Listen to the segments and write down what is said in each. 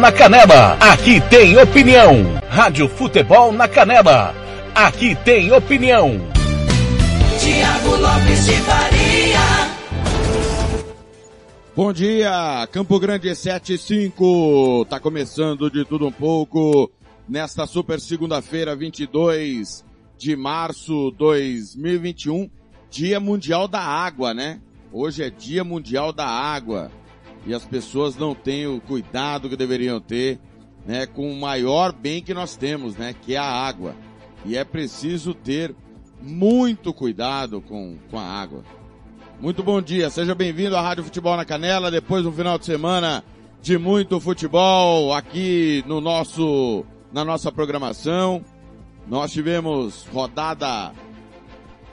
Na Canela, aqui tem opinião. Rádio Futebol na Canela, aqui tem opinião. Tiago Lopes de Faria. Bom dia, Campo Grande 75. Tá começando de tudo um pouco nesta super segunda-feira, 22 de março 2021, Dia Mundial da Água, né? Hoje é Dia Mundial da Água e as pessoas não têm o cuidado que deveriam ter, né, com o maior bem que nós temos, né, que é a água. E é preciso ter muito cuidado com, com a água. Muito bom dia, seja bem-vindo à Rádio Futebol na Canela, depois do final de semana de muito futebol aqui no nosso, na nossa programação. Nós tivemos rodada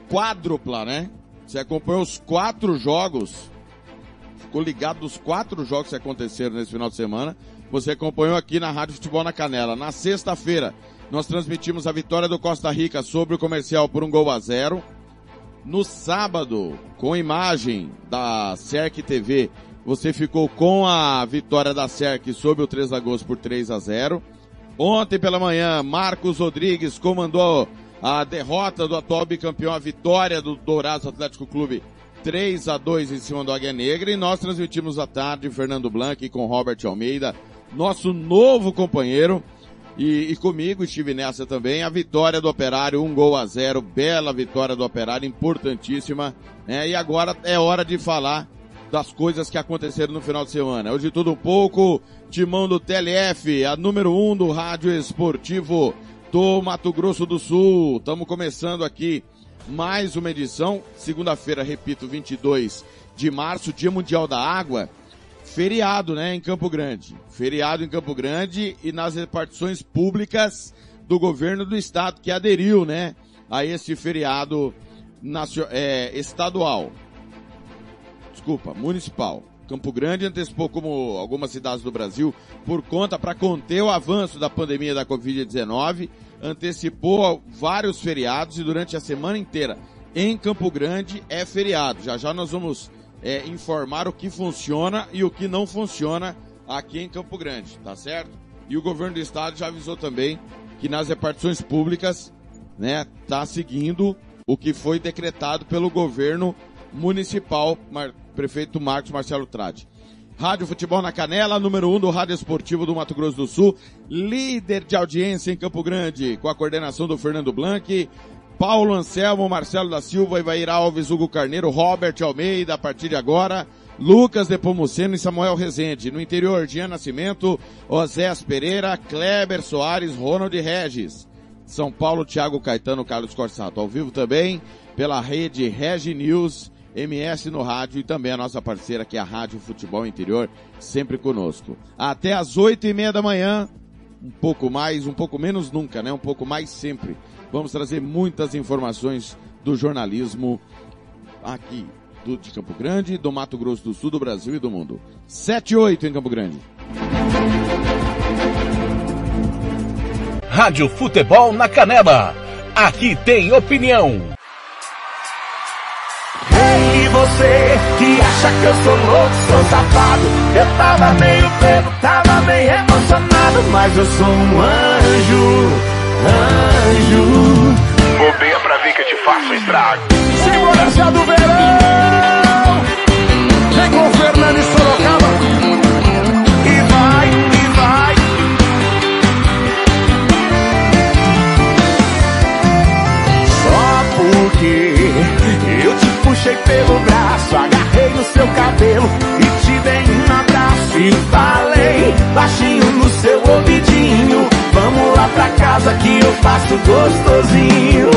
quádrupla, né? Você acompanhou os quatro jogos ficou ligado dos quatro jogos que aconteceram nesse final de semana. Você acompanhou aqui na Rádio Futebol na Canela. Na sexta-feira, nós transmitimos a vitória do Costa Rica sobre o comercial por um gol a zero. No sábado, com imagem da CERC TV, você ficou com a vitória da CERC sobre o 3 Lagoas por 3 a 0. Ontem pela manhã, Marcos Rodrigues comandou a derrota do atual bicampeão, a vitória do Dourados Atlético Clube 3 a 2 em cima do Águia Negra e nós transmitimos à tarde Fernando Blanc com Robert Almeida, nosso novo companheiro, e, e, comigo estive nessa também, a vitória do Operário, um gol a zero, bela vitória do Operário, importantíssima, né? E agora é hora de falar das coisas que aconteceram no final de semana. Hoje tudo um pouco, timão do TLF, a número um do rádio esportivo do Mato Grosso do Sul. Estamos começando aqui mais uma edição, segunda-feira, repito, 22 de março, Dia Mundial da Água, feriado, né, em Campo Grande. Feriado em Campo Grande e nas repartições públicas do governo do estado que aderiu, né, a esse feriado é, estadual. Desculpa, municipal. Campo Grande antecipou como algumas cidades do Brasil por conta para conter o avanço da pandemia da Covid-19 antecipou vários feriados e durante a semana inteira em Campo Grande é feriado. Já já nós vamos é, informar o que funciona e o que não funciona aqui em Campo Grande, tá certo? E o governo do estado já avisou também que nas repartições públicas, né, tá seguindo o que foi decretado pelo governo municipal, prefeito Marcos Marcelo Trade. Rádio Futebol na Canela, número 1 um do Rádio Esportivo do Mato Grosso do Sul, líder de audiência em Campo Grande, com a coordenação do Fernando Blanc, Paulo Anselmo, Marcelo da Silva, Ivair Alves, Hugo Carneiro, Robert Almeida, a partir de agora, Lucas Depomuceno e Samuel Rezende. No interior, Jean Nascimento, Osés Pereira, Kleber Soares, Ronald Regis. São Paulo, Thiago Caetano, Carlos Corsato. Ao vivo também pela rede Regi News MS no rádio e também a nossa parceira que é a Rádio Futebol Interior, sempre conosco. Até às oito e meia da manhã, um pouco mais, um pouco menos nunca, né? Um pouco mais sempre. Vamos trazer muitas informações do jornalismo aqui do, de Campo Grande, do Mato Grosso do Sul, do Brasil e do mundo. Sete e oito em Campo Grande. Rádio Futebol na Canela. Aqui tem opinião você que acha que eu sou louco, sou safado. Eu tava meio bebo, tava meio emocionado, mas eu sou um anjo, anjo. Bobeia pra ver que eu te faço estrago. Segurança do verão, vem com puxei pelo braço, agarrei no seu cabelo e te dei um abraço e falei baixinho no seu ouvidinho. Vamos lá pra casa que eu faço gostosinho.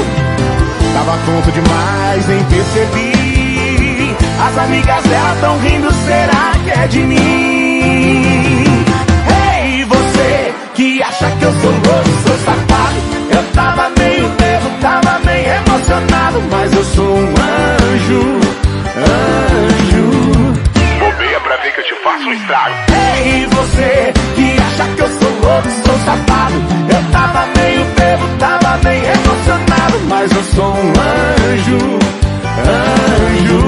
Tava tonto demais, nem percebi. As amigas dela tão rindo, será que é de mim? Ei, você que acha que eu sou louco, sou safado. Eu tava meio nervo, tava emocionado, mas eu sou um anjo, anjo. Bobeia pra ver que eu te faço um estrago. Ei, você que acha que eu sou louco, sou safado. Eu tava meio bebo, tava meio emocionado, mas eu sou um anjo, anjo.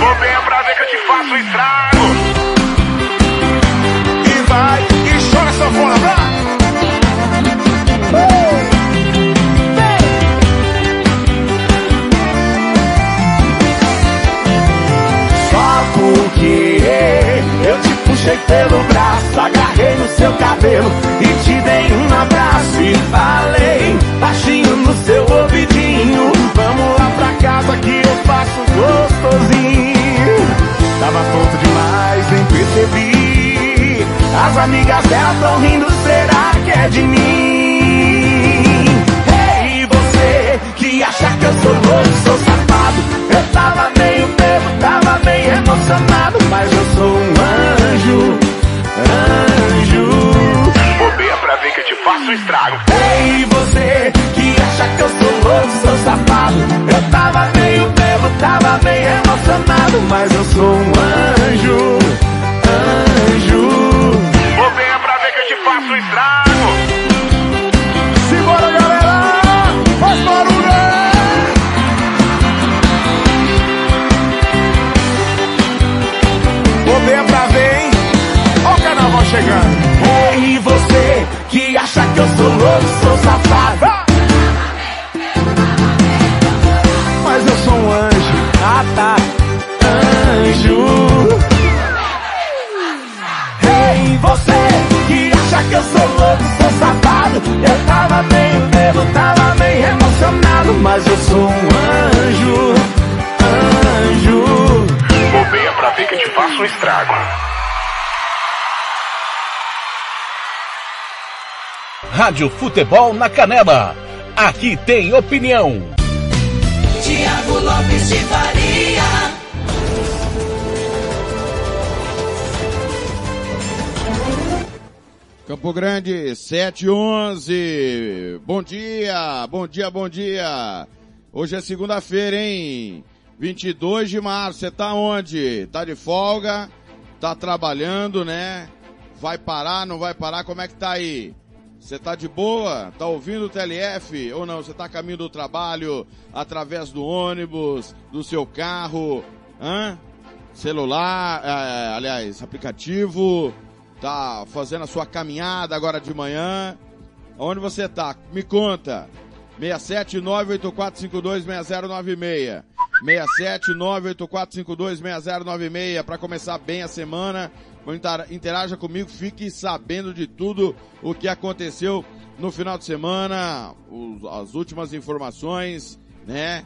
Bobeia pra ver que eu te faço um estrago. Pelo braço, agarrei no seu cabelo e te dei um abraço e falei baixinho no seu ouvidinho. Vamos lá pra casa que eu faço gostosinho. Tava tonto demais, nem percebi. As amigas dela tão rindo, será que é de mim? Ei, você que acha que eu sou louco, sou safado. Eu tava meio bebo, tava meio emocionado, mas eu sou um anjo, anjo. Bobeia pra ver que eu te faço estrago. Ei, você que acha que eu sou louco, sou safado. Eu tava meio bebo, tava meio emocionado, mas eu sou um anjo. Chegando. Ei, você que acha que eu sou louco, sou safado. Mas eu sou um anjo. Ah, tá. Anjo. Ei, você que acha que eu sou louco, sou safado. Eu tava meio bebo, tava meio emocionado, mas eu sou um anjo, anjo. Bobeia pra ver que eu te faço um estrago. Rádio Futebol na Canela. Aqui tem opinião. Tiago Lopes de Faria. Campo Grande, 7 11. Bom dia, bom dia, bom dia. Hoje é segunda-feira, hein? 22 de março. Você tá onde? Tá de folga? Tá trabalhando, né? Vai parar, não vai parar? Como é que tá aí? Você tá de boa? Tá ouvindo o TLF ou não? Você tá a caminho do trabalho, através do ônibus, do seu carro, hã? Celular, é, aliás, aplicativo, tá fazendo a sua caminhada agora de manhã. Onde você tá? Me conta. 67984526096. 67984526096 para começar bem a semana. Inter- Interaja comigo, fique sabendo de tudo o que aconteceu no final de semana, os- as últimas informações, né?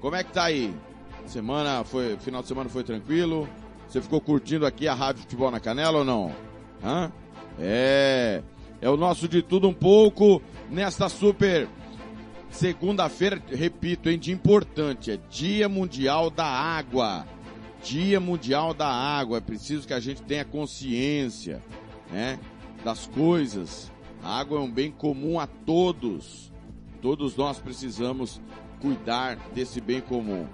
Como é que tá aí? Semana foi, final de semana foi tranquilo? Você ficou curtindo aqui a Rádio Futebol na Canela ou não? Hã? É, é o nosso de tudo um pouco nesta super segunda-feira, repito, hein, dia importante, é Dia Mundial da Água. Dia Mundial da Água, é preciso que a gente tenha consciência, né, das coisas. A água é um bem comum a todos. Todos nós precisamos cuidar desse bem comum.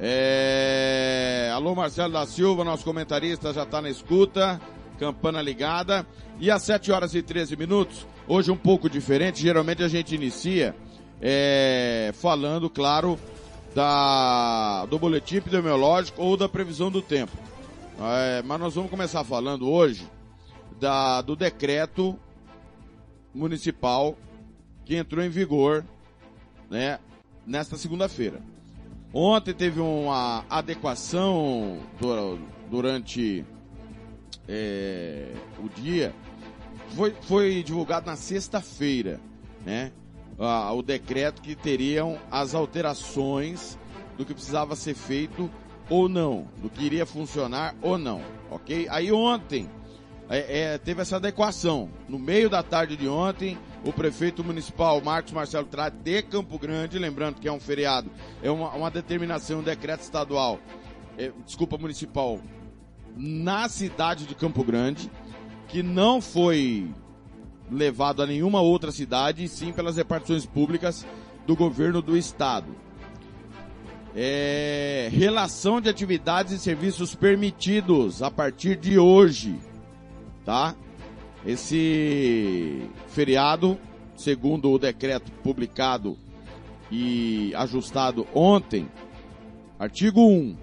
É... Alô Marcelo da Silva, nosso comentarista já está na escuta, campana ligada. E às 7 horas e 13 minutos, hoje um pouco diferente, geralmente a gente inicia é, falando, claro, da, do boletim epidemiológico ou da previsão do tempo. É, mas nós vamos começar falando hoje da, do decreto municipal que entrou em vigor né, nesta segunda-feira. Ontem teve uma adequação du- durante é, o dia. Foi, foi divulgado na sexta-feira, né? Ah, o decreto que teriam as alterações do que precisava ser feito ou não, do que iria funcionar ou não, ok? Aí ontem é, é, teve essa adequação. No meio da tarde de ontem, o prefeito municipal Marcos Marcelo Trate de Campo Grande, lembrando que é um feriado, é uma, uma determinação, um decreto estadual, é, desculpa, municipal, na cidade de Campo Grande, que não foi levado a nenhuma outra cidade, e sim pelas repartições públicas do governo do estado. É, relação de atividades e serviços permitidos a partir de hoje, tá? Esse feriado, segundo o decreto publicado e ajustado ontem, artigo 1,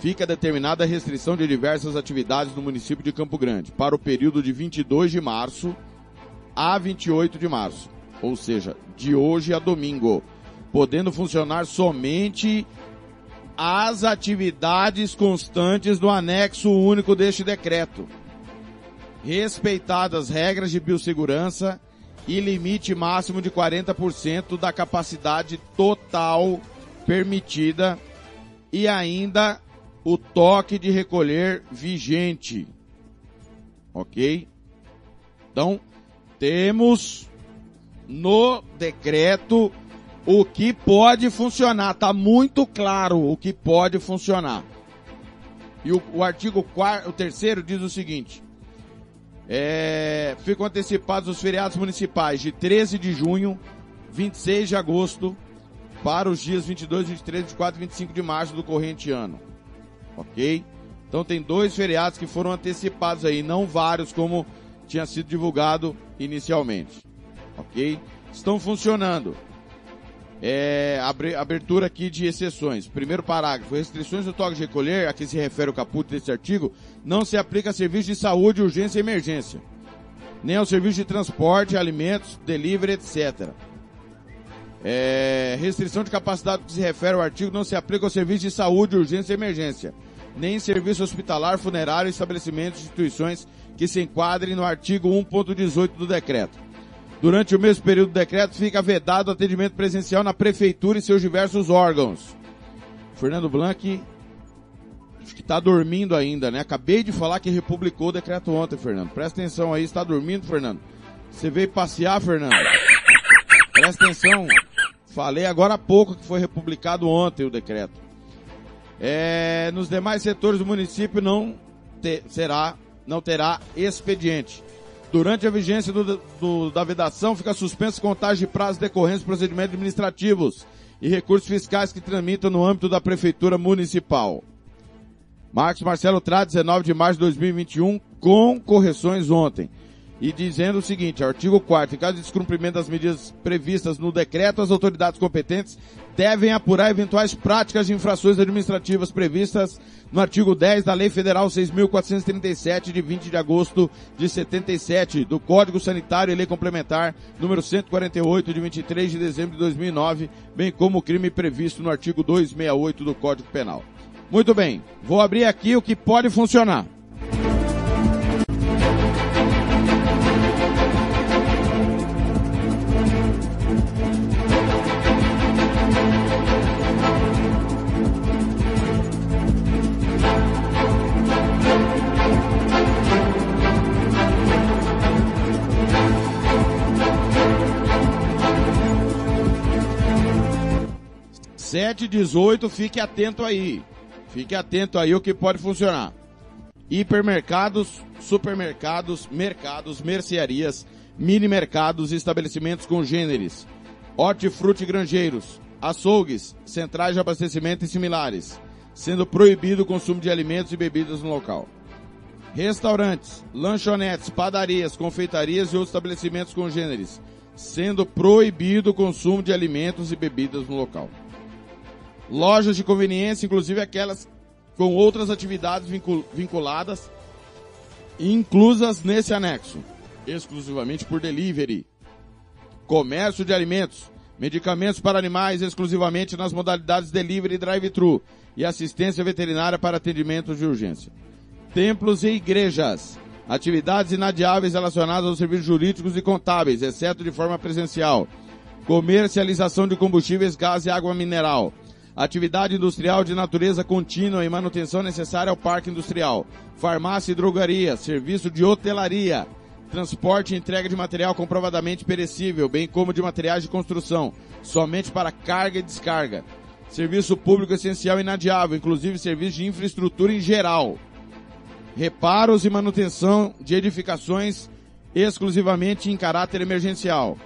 fica determinada a restrição de diversas atividades no município de Campo Grande para o período de 22 de março a 28 de março, ou seja, de hoje a domingo, podendo funcionar somente as atividades constantes do anexo único deste decreto. Respeitadas regras de biossegurança e limite máximo de 40% da capacidade total permitida e ainda o toque de recolher vigente. Ok? Então, temos no decreto o que pode funcionar. Tá muito claro o que pode funcionar. E o, o artigo quarto, o terceiro diz o seguinte. É, ficam antecipados os feriados municipais de 13 de junho, 26 de agosto, para os dias 22, 23, 24 e 25 de março do corrente ano. Ok? Então tem dois feriados que foram antecipados aí, não vários como tinha sido divulgado inicialmente. Ok? Estão funcionando. É, abertura aqui de exceções. Primeiro parágrafo. Restrições do toque de recolher, a que se refere o caput deste artigo, não se aplica a serviços de saúde, urgência e emergência. Nem ao serviço de transporte, alimentos, delivery, etc. É, restrição de capacidade que se refere ao artigo não se aplica ao serviço de saúde, urgência e emergência. Nem serviço hospitalar, funerário, estabelecimentos, instituições que se enquadrem no artigo 1.18 do decreto. Durante o mesmo período do decreto, fica vedado o atendimento presencial na prefeitura e seus diversos órgãos. Fernando Blanc, acho que está dormindo ainda, né? Acabei de falar que republicou o decreto ontem, Fernando. Presta atenção aí, está dormindo, Fernando? Você veio passear, Fernando? Presta atenção. Falei agora há pouco que foi republicado ontem o decreto. É, nos demais setores do município não te, será, não terá expediente. Durante a vigência do, do, da vedação, fica suspenso contagem de prazos decorrentes de procedimentos administrativos e recursos fiscais que tramitam no âmbito da Prefeitura Municipal. Marcos Marcelo Trá, 19 de março de 2021, com correções ontem e dizendo o seguinte, artigo 4 em caso de descumprimento das medidas previstas no decreto, as autoridades competentes devem apurar eventuais práticas de infrações administrativas previstas no artigo 10 da Lei Federal 6.437 de 20 de agosto de 77 do Código Sanitário e Lei Complementar número 148 de 23 de dezembro de 2009, bem como o crime previsto no artigo 268 do Código Penal. Muito bem, vou abrir aqui o que pode funcionar. E 18, fique atento aí. Fique atento aí o que pode funcionar. Hipermercados, supermercados, mercados, mercearias, mini mercados, estabelecimentos congêneres, hortifruti granjeiros, açougues, centrais de abastecimento e similares, sendo proibido o consumo de alimentos e bebidas no local. Restaurantes, lanchonetes, padarias, confeitarias e outros estabelecimentos congêneres, sendo proibido o consumo de alimentos e bebidas no local lojas de conveniência, inclusive aquelas com outras atividades vinculadas, inclusas nesse anexo, exclusivamente por delivery. Comércio de alimentos, medicamentos para animais exclusivamente nas modalidades delivery e drive-thru e assistência veterinária para atendimentos de urgência. Templos e igrejas, atividades inadiáveis relacionadas aos serviços jurídicos e contábeis, exceto de forma presencial. Comercialização de combustíveis, gás e água mineral atividade industrial de natureza contínua e manutenção necessária ao parque industrial, farmácia e drogaria, serviço de hotelaria, transporte e entrega de material comprovadamente perecível, bem como de materiais de construção, somente para carga e descarga. Serviço público essencial e inadiável, inclusive serviço de infraestrutura em geral. Reparos e manutenção de edificações exclusivamente em caráter emergencial.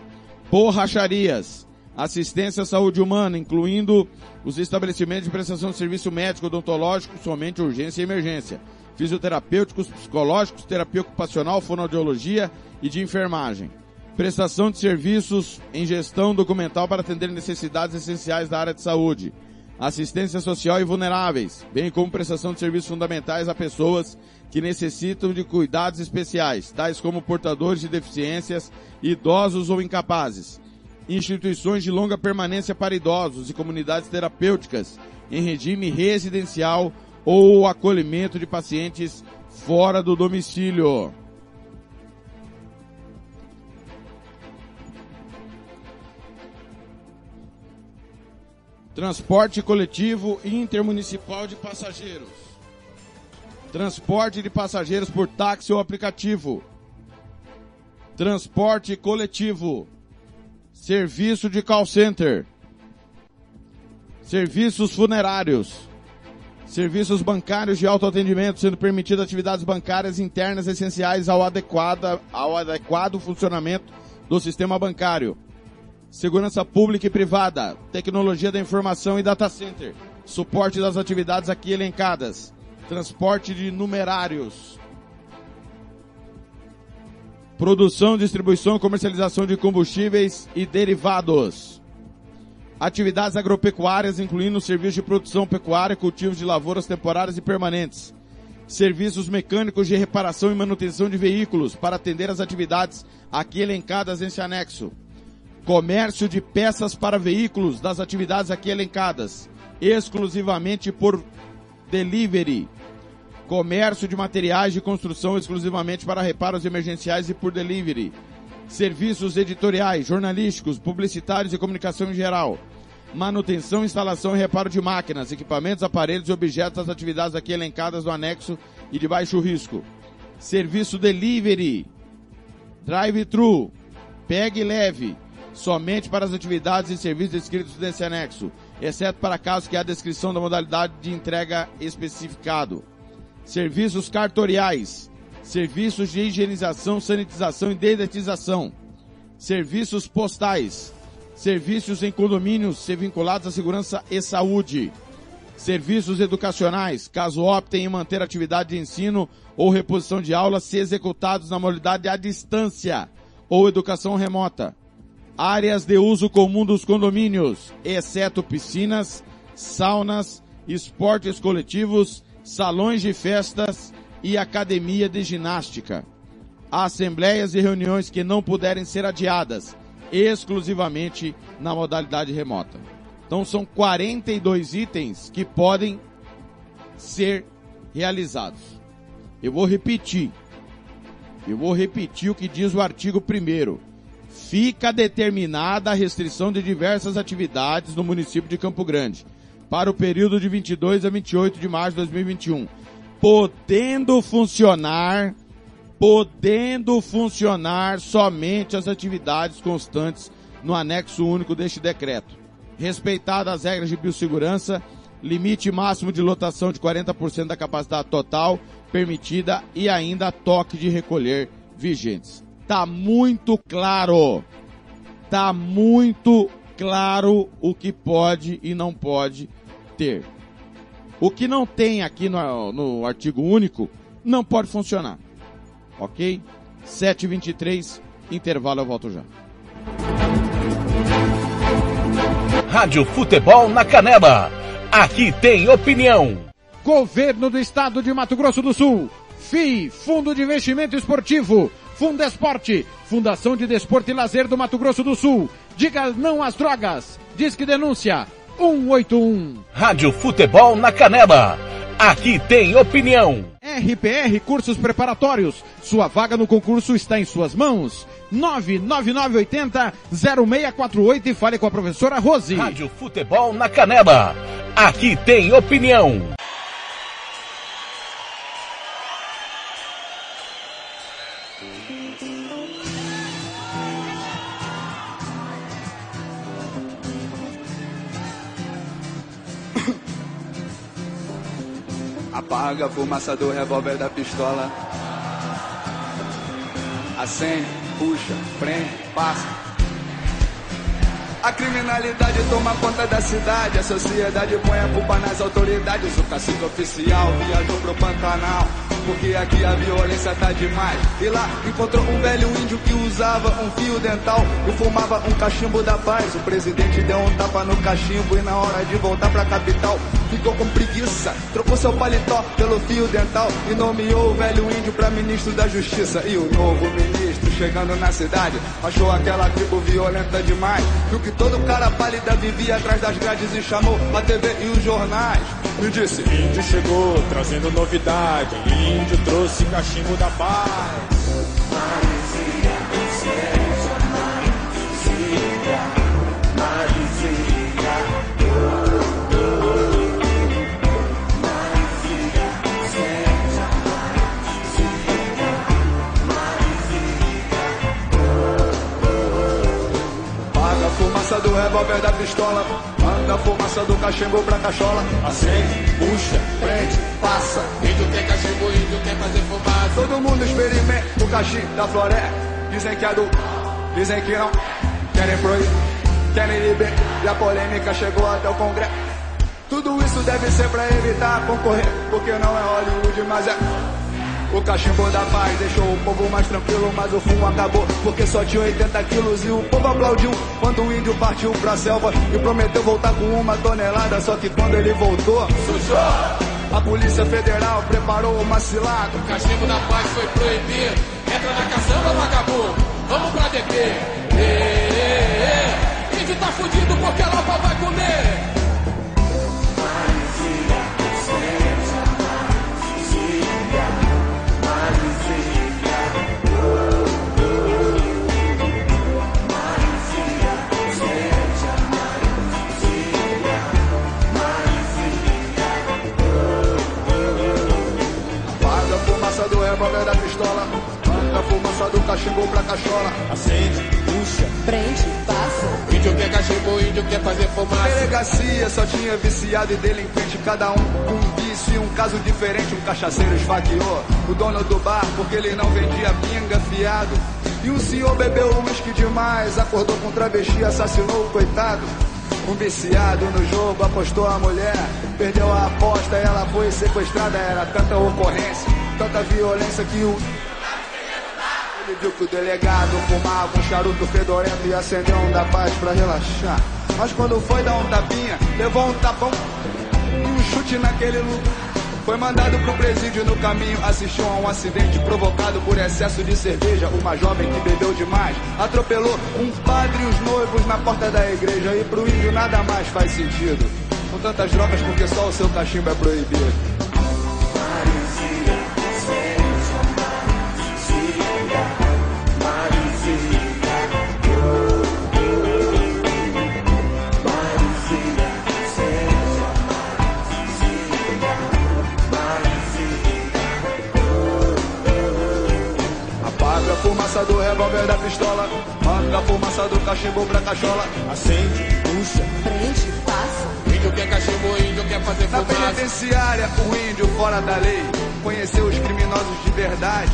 Borracharias, assistência à saúde humana, incluindo os estabelecimentos de prestação de serviço médico odontológico, somente urgência e emergência, fisioterapêuticos, psicológicos, terapia ocupacional, fonoaudiologia e de enfermagem. Prestação de serviços em gestão documental para atender necessidades essenciais da área de saúde. Assistência social e vulneráveis, bem como prestação de serviços fundamentais a pessoas que necessitam de cuidados especiais, tais como portadores de deficiências, idosos ou incapazes instituições de longa permanência para idosos e comunidades terapêuticas em regime residencial ou acolhimento de pacientes fora do domicílio. Transporte coletivo intermunicipal de passageiros. Transporte de passageiros por táxi ou aplicativo. Transporte coletivo. Serviço de call center. Serviços funerários. Serviços bancários de autoatendimento, sendo permitidas atividades bancárias internas essenciais ao adequado, ao adequado funcionamento do sistema bancário. Segurança pública e privada, tecnologia da informação e data center, suporte das atividades aqui elencadas, transporte de numerários, produção, distribuição e comercialização de combustíveis e derivados, atividades agropecuárias, incluindo serviços de produção pecuária, cultivos de lavouras temporárias e permanentes, serviços mecânicos de reparação e manutenção de veículos para atender as atividades aqui elencadas nesse anexo. Comércio de peças para veículos das atividades aqui elencadas, exclusivamente por delivery, comércio de materiais de construção exclusivamente para reparos emergenciais e por delivery, serviços editoriais, jornalísticos, publicitários e comunicação em geral, manutenção, instalação e reparo de máquinas, equipamentos, aparelhos e objetos das atividades aqui elencadas no anexo e de baixo risco, serviço delivery, drive-thru, pegue leve, somente para as atividades e serviços descritos nesse anexo, exceto para casos que há descrição da modalidade de entrega especificado. Serviços cartoriais, serviços de higienização, sanitização e dedetização, serviços postais, serviços em condomínios ser vinculados à segurança e saúde, serviços educacionais, caso optem em manter atividade de ensino ou reposição de aulas, se executados na modalidade à distância ou educação remota, áreas de uso comum dos condomínios, exceto piscinas, saunas, esportes coletivos, salões de festas e academia de ginástica. Assembleias e reuniões que não puderem ser adiadas, exclusivamente na modalidade remota. Então são 42 itens que podem ser realizados. Eu vou repetir. Eu vou repetir o que diz o artigo 1 fica determinada a restrição de diversas atividades no município de Campo Grande para o período de 22 a 28 de março de 2021, podendo funcionar, podendo funcionar somente as atividades constantes no anexo único deste decreto. Respeitadas as regras de biossegurança, limite máximo de lotação de 40% da capacidade total permitida e ainda toque de recolher vigentes. Tá muito claro. Tá muito claro o que pode e não pode ter. O que não tem aqui no, no artigo único não pode funcionar. Ok? 7h23, intervalo, eu volto já. Rádio Futebol na Canela. Aqui tem opinião. Governo do Estado de Mato Grosso do Sul. FII, Fundo de Investimento Esportivo. Fundesporte, Fundação de Desporto e Lazer do Mato Grosso do Sul. Diga não às drogas. Diz que denúncia 181. Rádio Futebol na Canela. Aqui tem opinião. RPR Cursos Preparatórios. Sua vaga no concurso está em suas mãos. 99980 0648 e fale com a professora Rose. Rádio Futebol na Canela. Aqui tem opinião. Apaga a fumaça do revólver da pistola. Acende, puxa, prende, passa. A criminalidade toma conta da cidade, a sociedade põe a culpa nas autoridades. O cacique oficial viajou pro Pantanal, porque aqui a violência tá demais. E lá encontrou um velho índio que usava um fio dental e fumava um cachimbo da paz. O presidente deu um tapa no cachimbo e na hora de voltar pra capital ficou com preguiça. Trocou seu paletó pelo fio dental e nomeou o velho índio pra ministro da justiça. E o novo ministro chegando na cidade. Achou aquela tribo violenta demais. Viu que todo cara pálida vivia atrás das grades e chamou a TV e os jornais. Me disse: Índio chegou trazendo novidade. Índio trouxe cachimbo da paz. Fumaça do revólver da pistola. Manda a fumaça do cachimbo pra cachola. Acende, puxa, prende, passa. Índio quer cachimbo, índio quer fazer fumaça. Todo mundo experimenta o cachimbo da floresta. Dizem que é do, dizem que não. Querem proibir, querem liberar. E a polêmica chegou até o Congresso. Tudo isso deve ser pra evitar concorrer. Porque não é Hollywood, mas é. O cachimbo da paz deixou o povo mais tranquilo, mas o fumo acabou porque só tinha 80 quilos e o povo aplaudiu quando o índio partiu pra selva e prometeu voltar com uma tonelada. Só que quando ele voltou, sujou. A Polícia Federal preparou uma cilada. O cachimbo da paz foi proibido. Entra na caçamba, vagabundo. Vamos pra DP. Ê, ê, ê. Índio tá fudido porque a Lapa vai comer. Do revólver da pistola. Manda a fumaça do cachimbo pra cachola. Acende, puxa, Prende, passa. Índio quer cachimbo, índio quer fazer fumaça. Delegacia só tinha viciado e delinquente, cada um com um vício e um caso diferente. Um cachaceiro esfaqueou o dono do bar porque ele não vendia pinga fiado. E um senhor bebeu uísque demais, acordou com travesti, assassinou o coitado. Um viciado no jogo apostou a mulher, perdeu a aposta, ela foi sequestrada. Era tanta ocorrência, tanta violência que o ele viu que o delegado fumava um charuto fedorento e acendeu um da paz pra relaxar. Mas quando foi dar um tapinha, levou um tapão e um chute naquele lugar. Foi mandado pro presídio no caminho, assistiu a um acidente provocado por excesso de cerveja. Uma jovem que bebeu demais atropelou um padre e os noivos na porta da igreja. E pro índio nada mais faz sentido. Com tantas drogas, porque só o seu cachimbo é proibido. Revólver da pistola. Manda a fumaça do cachimbo pra cachola. acende, puxa, Prende, passa. Índio quer cachimbo, índio quer fazer Na fumaça. penitenciária, o índio fora da lei conheceu os criminosos de verdade.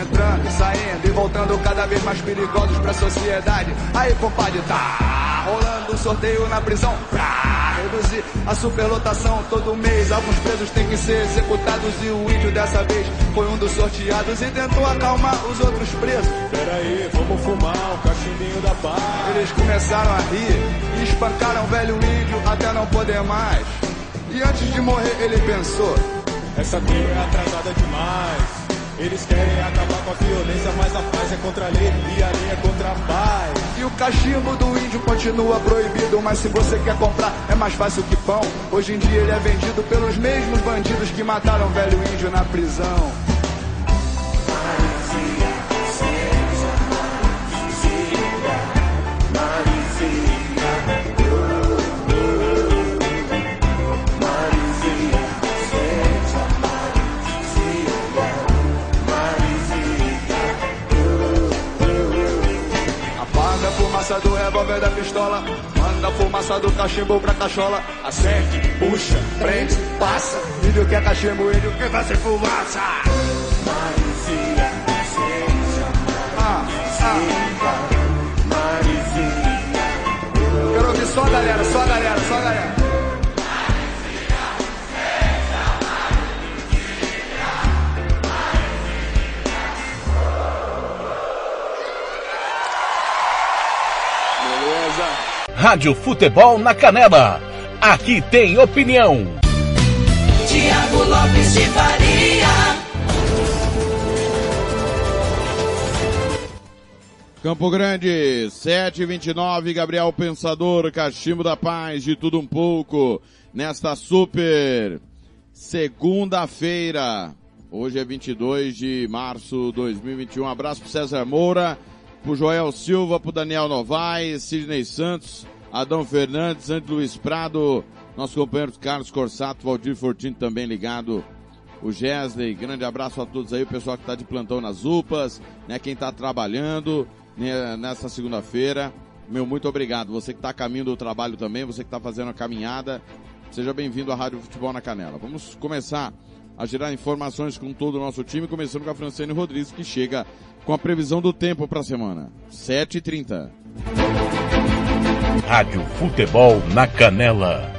Entrando, saindo e voltando cada vez mais perigosos pra sociedade. Aí, compadre, tá rolando um sorteio na prisão pra reduzir a superlotação todo mês. Alguns presos têm que ser executados e o índio dessa vez foi um dos sorteados e tentou acalmar os outros presos. pera aí, vamos fumar um cachimbinho da paz. Eles começaram a rir e espancaram o velho índio até não poder mais. E antes de morrer, ele pensou. Essa tribo é atrasada demais. Eles querem acabar com a violência, mas a paz é contra a lei e a lei é contra a paz. E o cachimbo do índio continua proibido, mas se você quer comprar é mais fácil que pão. Hoje em dia ele é vendido pelos mesmos bandidos que mataram o velho índio na prisão. Fumaça do revólver da pistola, manda a fumaça do cachimbo pra cachola. Acende, puxa, prende, passa. Índio quer cachimbo, índio quer fazer fumaça. Ah, ah. Quero ouvir só a galera, só a galera, só a galera. Beleza. Rádio Futebol na Canela. Aqui tem opinião. Tiago Lopes de Faria. Campo Grande, 729, Gabriel Pensador, Cachimbo da Paz, de tudo um pouco, nesta super segunda-feira. Hoje é 22 de março de 2021. Um abraço pro César Moura, pro Joel Silva, pro Daniel Novaes, Sidney Santos, Adão Fernandes, Antes Luiz Prado, nosso companheiro Carlos Corsato, Valdir Fortini também ligado o Gesley, grande abraço a todos aí, o pessoal que está de plantão nas UPAs, né, quem está trabalhando né, nessa segunda-feira. Meu, muito obrigado. Você que está a caminho do trabalho também, você que está fazendo a caminhada, seja bem-vindo à Rádio Futebol na Canela. Vamos começar a gerar informações com todo o nosso time, começando com a Franciane Rodrigues, que chega com a previsão do tempo para a semana. 7h30. Rádio Futebol na Canela.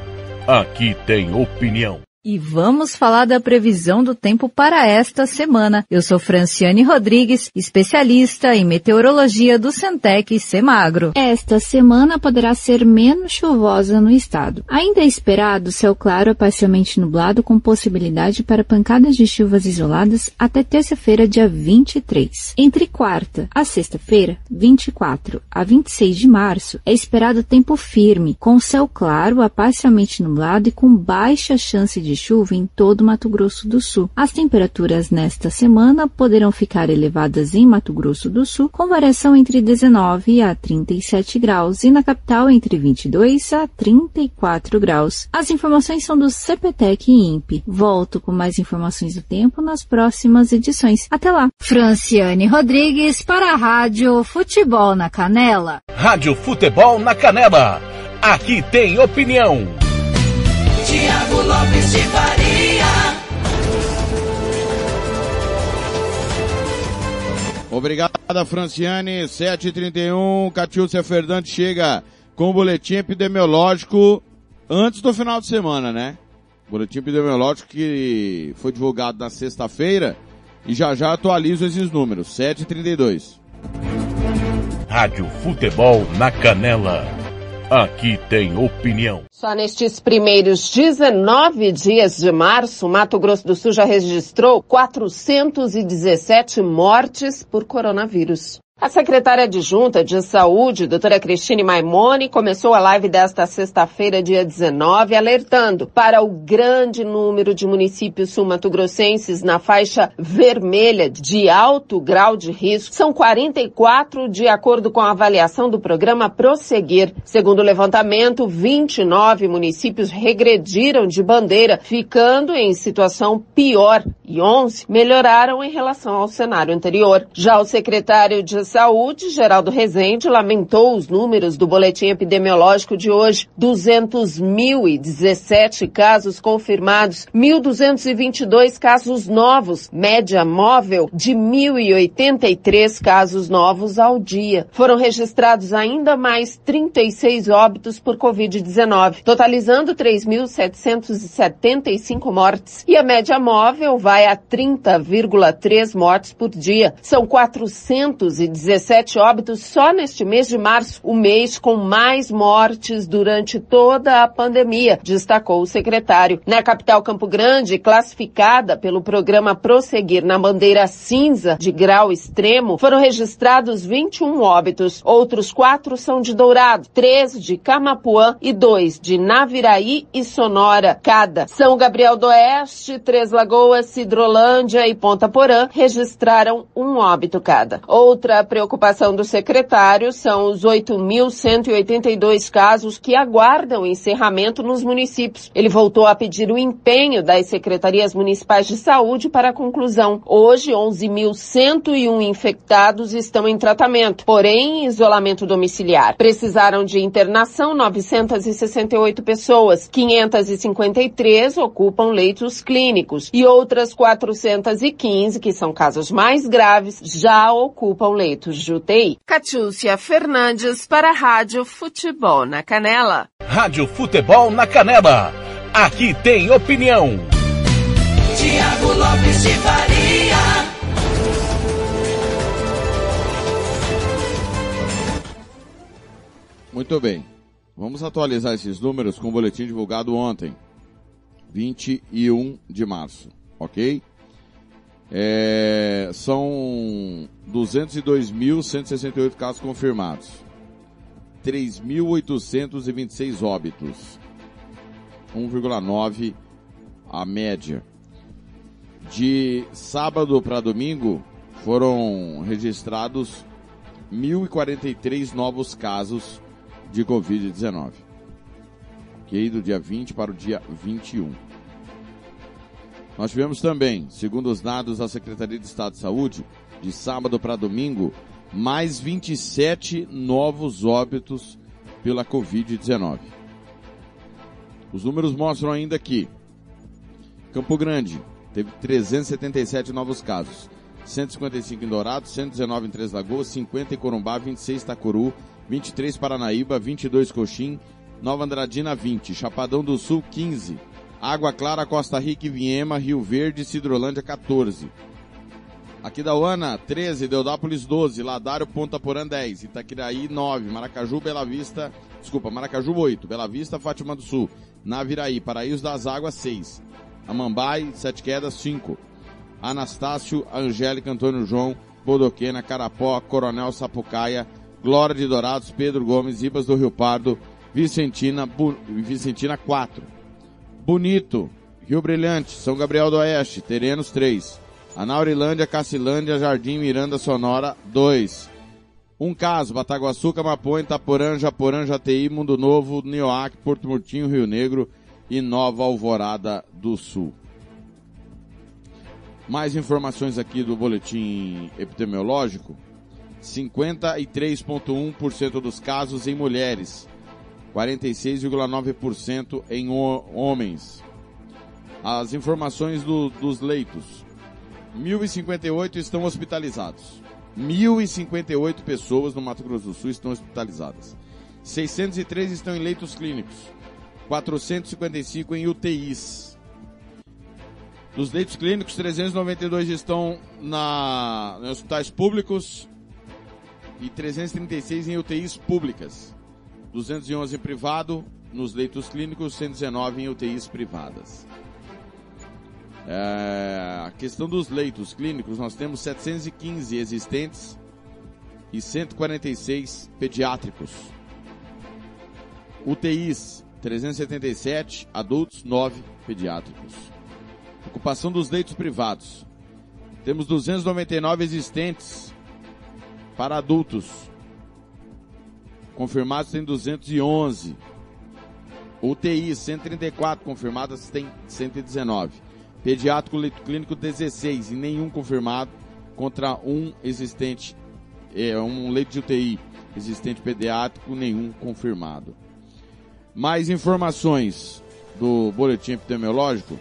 Aqui tem opinião. E vamos falar da previsão do tempo para esta semana. Eu sou Franciane Rodrigues, especialista em meteorologia do Centec Semagro. Esta semana poderá ser menos chuvosa no estado. Ainda é esperado céu claro a parcialmente nublado com possibilidade para pancadas de chuvas isoladas até terça-feira, dia 23. Entre quarta a sexta-feira, 24 a 26 de março, é esperado tempo firme, com céu claro a parcialmente nublado e com baixa chance de chuva em todo Mato Grosso do Sul. As temperaturas nesta semana poderão ficar elevadas em Mato Grosso do Sul, com variação entre 19 a 37 graus e na capital entre 22 a 34 graus. As informações são do CPTEC e INPE. Volto com mais informações do tempo nas próximas edições. Até lá! Franciane Rodrigues para a Rádio Futebol na Canela. Rádio Futebol na Canela. Aqui tem opinião. Tiago Lopes de Faria. Obrigada, Franciane. 7h31, Catiúcia Fernandes chega com o boletim epidemiológico antes do final de semana, né? Boletim epidemiológico que foi divulgado na sexta-feira e já já atualizo esses números. 7h32. Rádio Futebol na Canela. Aqui tem opinião. Só nestes primeiros 19 dias de março, Mato Grosso do Sul já registrou 417 mortes por coronavírus. A secretária adjunta de Saúde, doutora Cristine Maimone, começou a live desta sexta-feira, dia 19, alertando para o grande número de municípios sul-mato-grossenses na faixa vermelha de alto grau de risco. São 44 de acordo com a avaliação do programa Prosseguir. Segundo o levantamento, 29 municípios regrediram de bandeira, ficando em situação pior e 11 melhoraram em relação ao cenário anterior. Já o secretário de Saúde, Geraldo Rezende, lamentou os números do boletim epidemiológico de hoje. 200.017 casos confirmados, 1.222 casos novos, média móvel de 1.083 casos novos ao dia. Foram registrados ainda mais 36 óbitos por Covid-19, totalizando 3.775 mortes. E a média móvel vai a 30,3 mortes por dia. São 417 óbitos só neste mês de março, o mês com mais mortes durante toda a pandemia, destacou o secretário. Na capital Campo Grande, classificada pelo programa Prosseguir na bandeira cinza de grau extremo, foram registrados 21 óbitos. Outros quatro são de Dourado, três de Camapuã e dois de Naviraí e Sonora. Cada São Gabriel do Oeste, Três Lagoas, Cidrolândia e Ponta Porã registraram um óbito cada. Outra preocupação do secretário são os 8.182 casos que aguardam encerramento nos municípios. Ele voltou a pedir o empenho das secretarias municipais de saúde para a conclusão. Hoje, 11.101 infectados estão em tratamento, porém em isolamento domiciliar. Precisaram de internação 968 pessoas, 553 ocupam leitos clínicos e outras 415, que são casos mais graves, já ocupam leitos de UTI. Catiúcia Fernandes para a Rádio Futebol na Canela. Rádio Futebol na Canela. Aqui tem opinião. Tiago Lopes de Faria. Muito bem. Vamos atualizar esses números com o boletim divulgado ontem, 21 de março, ok? É, são 202.168 casos confirmados. 3.826 óbitos. 1,9 a média. De sábado para domingo foram registrados 1.043 novos casos de Covid-19. Ok? Do dia 20 para o dia 21. Nós tivemos também, segundo os dados da Secretaria de Estado de Saúde, de sábado para domingo, mais 27 novos óbitos pela Covid-19. Os números mostram ainda que Campo Grande teve 377 novos casos, 155 em Dourados, 119 em Três Lagoas, 50 em Corumbá, 26 em Itacuru, 23 Paranaíba, 22 Coxim, Nova Andradina 20, Chapadão do Sul 15, Água Clara, Costa Rica e Viema, Rio Verde, Cidrolândia 14. Aqui da Uana, 13, Deodápolis 12, Ladário, Ponta Porã 10, Itaquiraí 9, Maracaju, Bela Vista, desculpa, Maracaju 8, Bela Vista, Fátima do Sul, Naviraí, Paraíso das Águas 6, Amambai, Sete Quedas 5, Anastácio, Angélica, Antônio João, Bodoquena, Carapó, Coronel Sapucaia, Glória de Dourados, Pedro Gomes, Ibas do Rio Pardo, Vicentina, Bu... Vicentina 4. Bonito, Rio Brilhante, São Gabriel do Oeste, Terenos 3. Anaurilândia, Cacilândia, Jardim Miranda Sonora 2. Um caso, Bataguaçu, Camapuã, Itaporã, Japorã, Jati, Mundo Novo, Nioac, Porto Murtinho, Rio Negro e Nova Alvorada do Sul. Mais informações aqui do boletim epidemiológico. 53,1% dos casos em mulheres, 46,9% em homens. As informações do, dos leitos. 1.058 estão hospitalizados. 1.058 pessoas no Mato Grosso do Sul estão hospitalizadas. 603 estão em leitos clínicos. 455 em UTIs. Dos leitos clínicos, 392 estão na, em hospitais públicos e 336 em UTIs públicas. 211 em privado, nos leitos clínicos, 119 em UTIs privadas. É, a questão dos leitos clínicos, nós temos 715 existentes e 146 pediátricos. UTIs, 377 adultos, 9 pediátricos. Ocupação dos leitos privados. Temos 299 existentes para adultos. Confirmados tem 211. UTI 134 confirmadas tem 119. Pediátrico leito clínico 16 e nenhum confirmado contra um existente é um leito de UTI existente pediátrico nenhum confirmado. Mais informações do boletim epidemiológico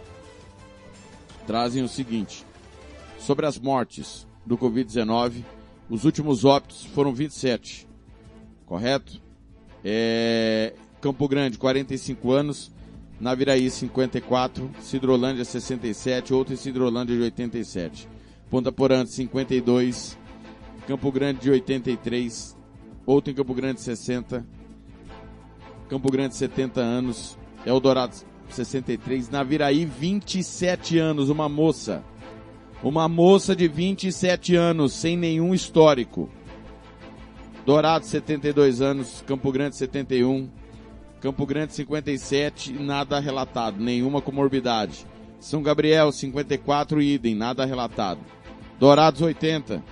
trazem o seguinte: sobre as mortes do Covid-19, os últimos óbitos foram 27, correto? É, Campo Grande, 45 anos, Naviraí, 54, Cidrolândia, 67, outro em Cidrolândia de 87, Ponta Porã, 52, Campo Grande de 83, outro em Campo Grande, 60, Campo Grande, 70 anos, Eldorado, 63, Naviraí, 27 anos, uma moça. Uma moça de 27 anos, sem nenhum histórico. Dourado, 72 anos, Campo Grande, 71, Campo Grande, 57, nada relatado, nenhuma comorbidade. São Gabriel, 54, idem, nada relatado. Dourados, 80,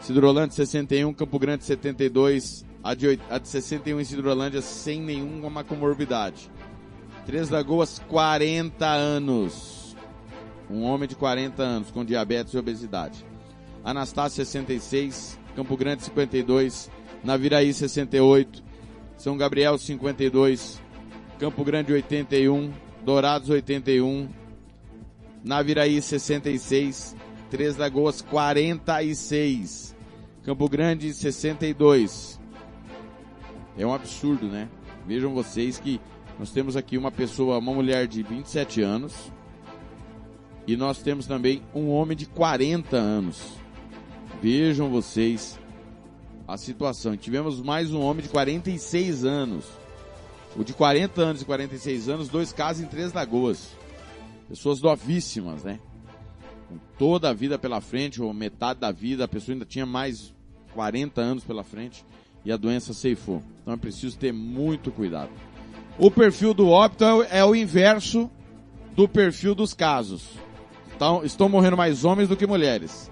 Cidrolândia, 61, Campo Grande, 72, a de, a de 61 em Cidrolândia, sem nenhuma comorbidade. Três Lagoas, 40 anos. Um homem de 40 anos com diabetes e obesidade. Anastácio, 66. Campo Grande, 52. Naviraí, 68. São Gabriel, 52. Campo Grande, 81. Dourados, 81. Naviraí, 66. Três Lagoas, 46. Campo Grande, 62. É um absurdo, né? Vejam vocês que nós temos aqui uma pessoa, uma mulher de 27 anos. E nós temos também um homem de 40 anos. Vejam vocês a situação. Tivemos mais um homem de 46 anos. O de 40 anos e 46 anos, dois casos em Três Lagoas. Pessoas novíssimas, né? com toda a vida pela frente, ou metade da vida, a pessoa ainda tinha mais 40 anos pela frente e a doença ceifou. Então é preciso ter muito cuidado. O perfil do óbito é o, é o inverso do perfil dos casos. Então, estão morrendo mais homens do que mulheres.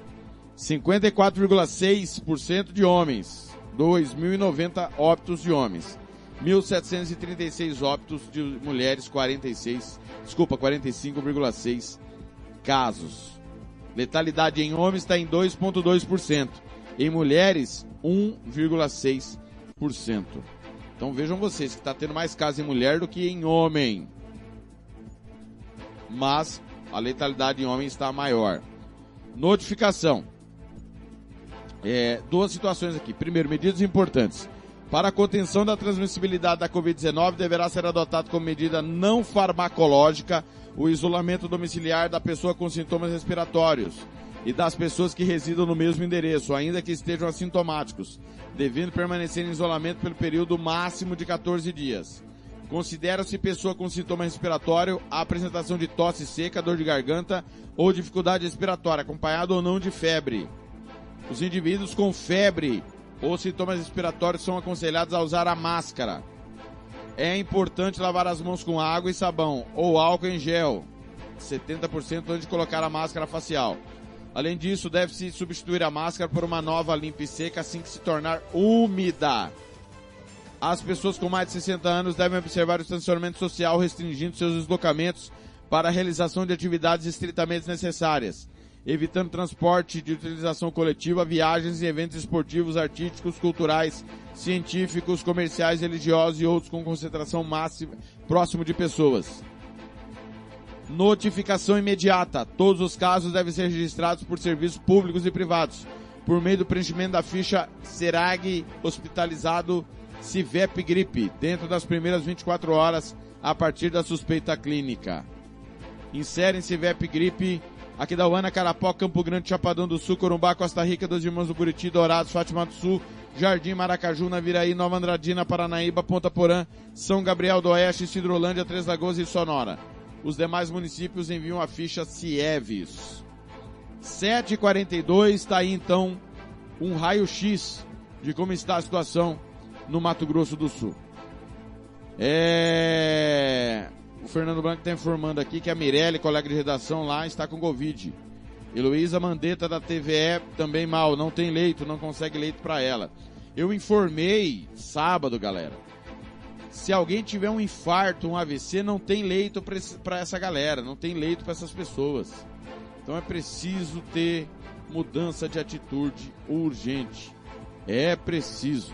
54,6% de homens. 2.090 óbitos de homens. 1.736 óbitos de mulheres, 46, desculpa, 45,6 casos. Letalidade em homens está em 2,2%. Em mulheres, 1,6%. Então vejam vocês que está tendo mais casos em mulher do que em homem. Mas a letalidade em homem está maior. Notificação. É, duas situações aqui. Primeiro, medidas importantes. Para a contenção da transmissibilidade da Covid-19, deverá ser adotado como medida não farmacológica o isolamento domiciliar da pessoa com sintomas respiratórios e das pessoas que residam no mesmo endereço, ainda que estejam assintomáticos, devendo permanecer em isolamento pelo período máximo de 14 dias. Considera-se pessoa com sintoma respiratório a apresentação de tosse seca, dor de garganta ou dificuldade respiratória, acompanhado ou não de febre. Os indivíduos com febre ou sintomas respiratórios são aconselhados a usar a máscara. É importante lavar as mãos com água e sabão ou álcool em gel, 70% antes de colocar a máscara facial. Além disso, deve-se substituir a máscara por uma nova limpa e seca assim que se tornar úmida. As pessoas com mais de 60 anos devem observar o distanciamento social restringindo seus deslocamentos para a realização de atividades estritamente necessárias, evitando transporte de utilização coletiva, viagens e eventos esportivos, artísticos, culturais, científicos, comerciais, religiosos e outros com concentração máxima próximo de pessoas. Notificação imediata. Todos os casos devem ser registrados por serviços públicos e privados, por meio do preenchimento da ficha Serag hospitalizado Civep Gripe, dentro das primeiras 24 horas a partir da suspeita clínica. Inserem Civep Gripe Aquidauana, Carapó, Campo Grande, Chapadão do Sul, Corumbá, Costa Rica, dos Irmãos do Buriti, Dourados, Fátima do Sul, Jardim, Maracaju, Naviraí, Nova Andradina, Paranaíba, Ponta Porã, São Gabriel do Oeste, Cidrolândia, Três Lagoas e Sonora. Os demais municípios enviam a ficha Cieves. 7h42 está aí então um raio-x de como está a situação no Mato Grosso do Sul. É... O Fernando Branco está informando aqui que a Mirelle, colega de redação lá, está com Covid. Heloísa Mandetta da TVE também mal, não tem leito, não consegue leito para ela. Eu informei sábado, galera. Se alguém tiver um infarto, um AVC, não tem leito para essa galera, não tem leito para essas pessoas. Então é preciso ter mudança de atitude urgente. É preciso.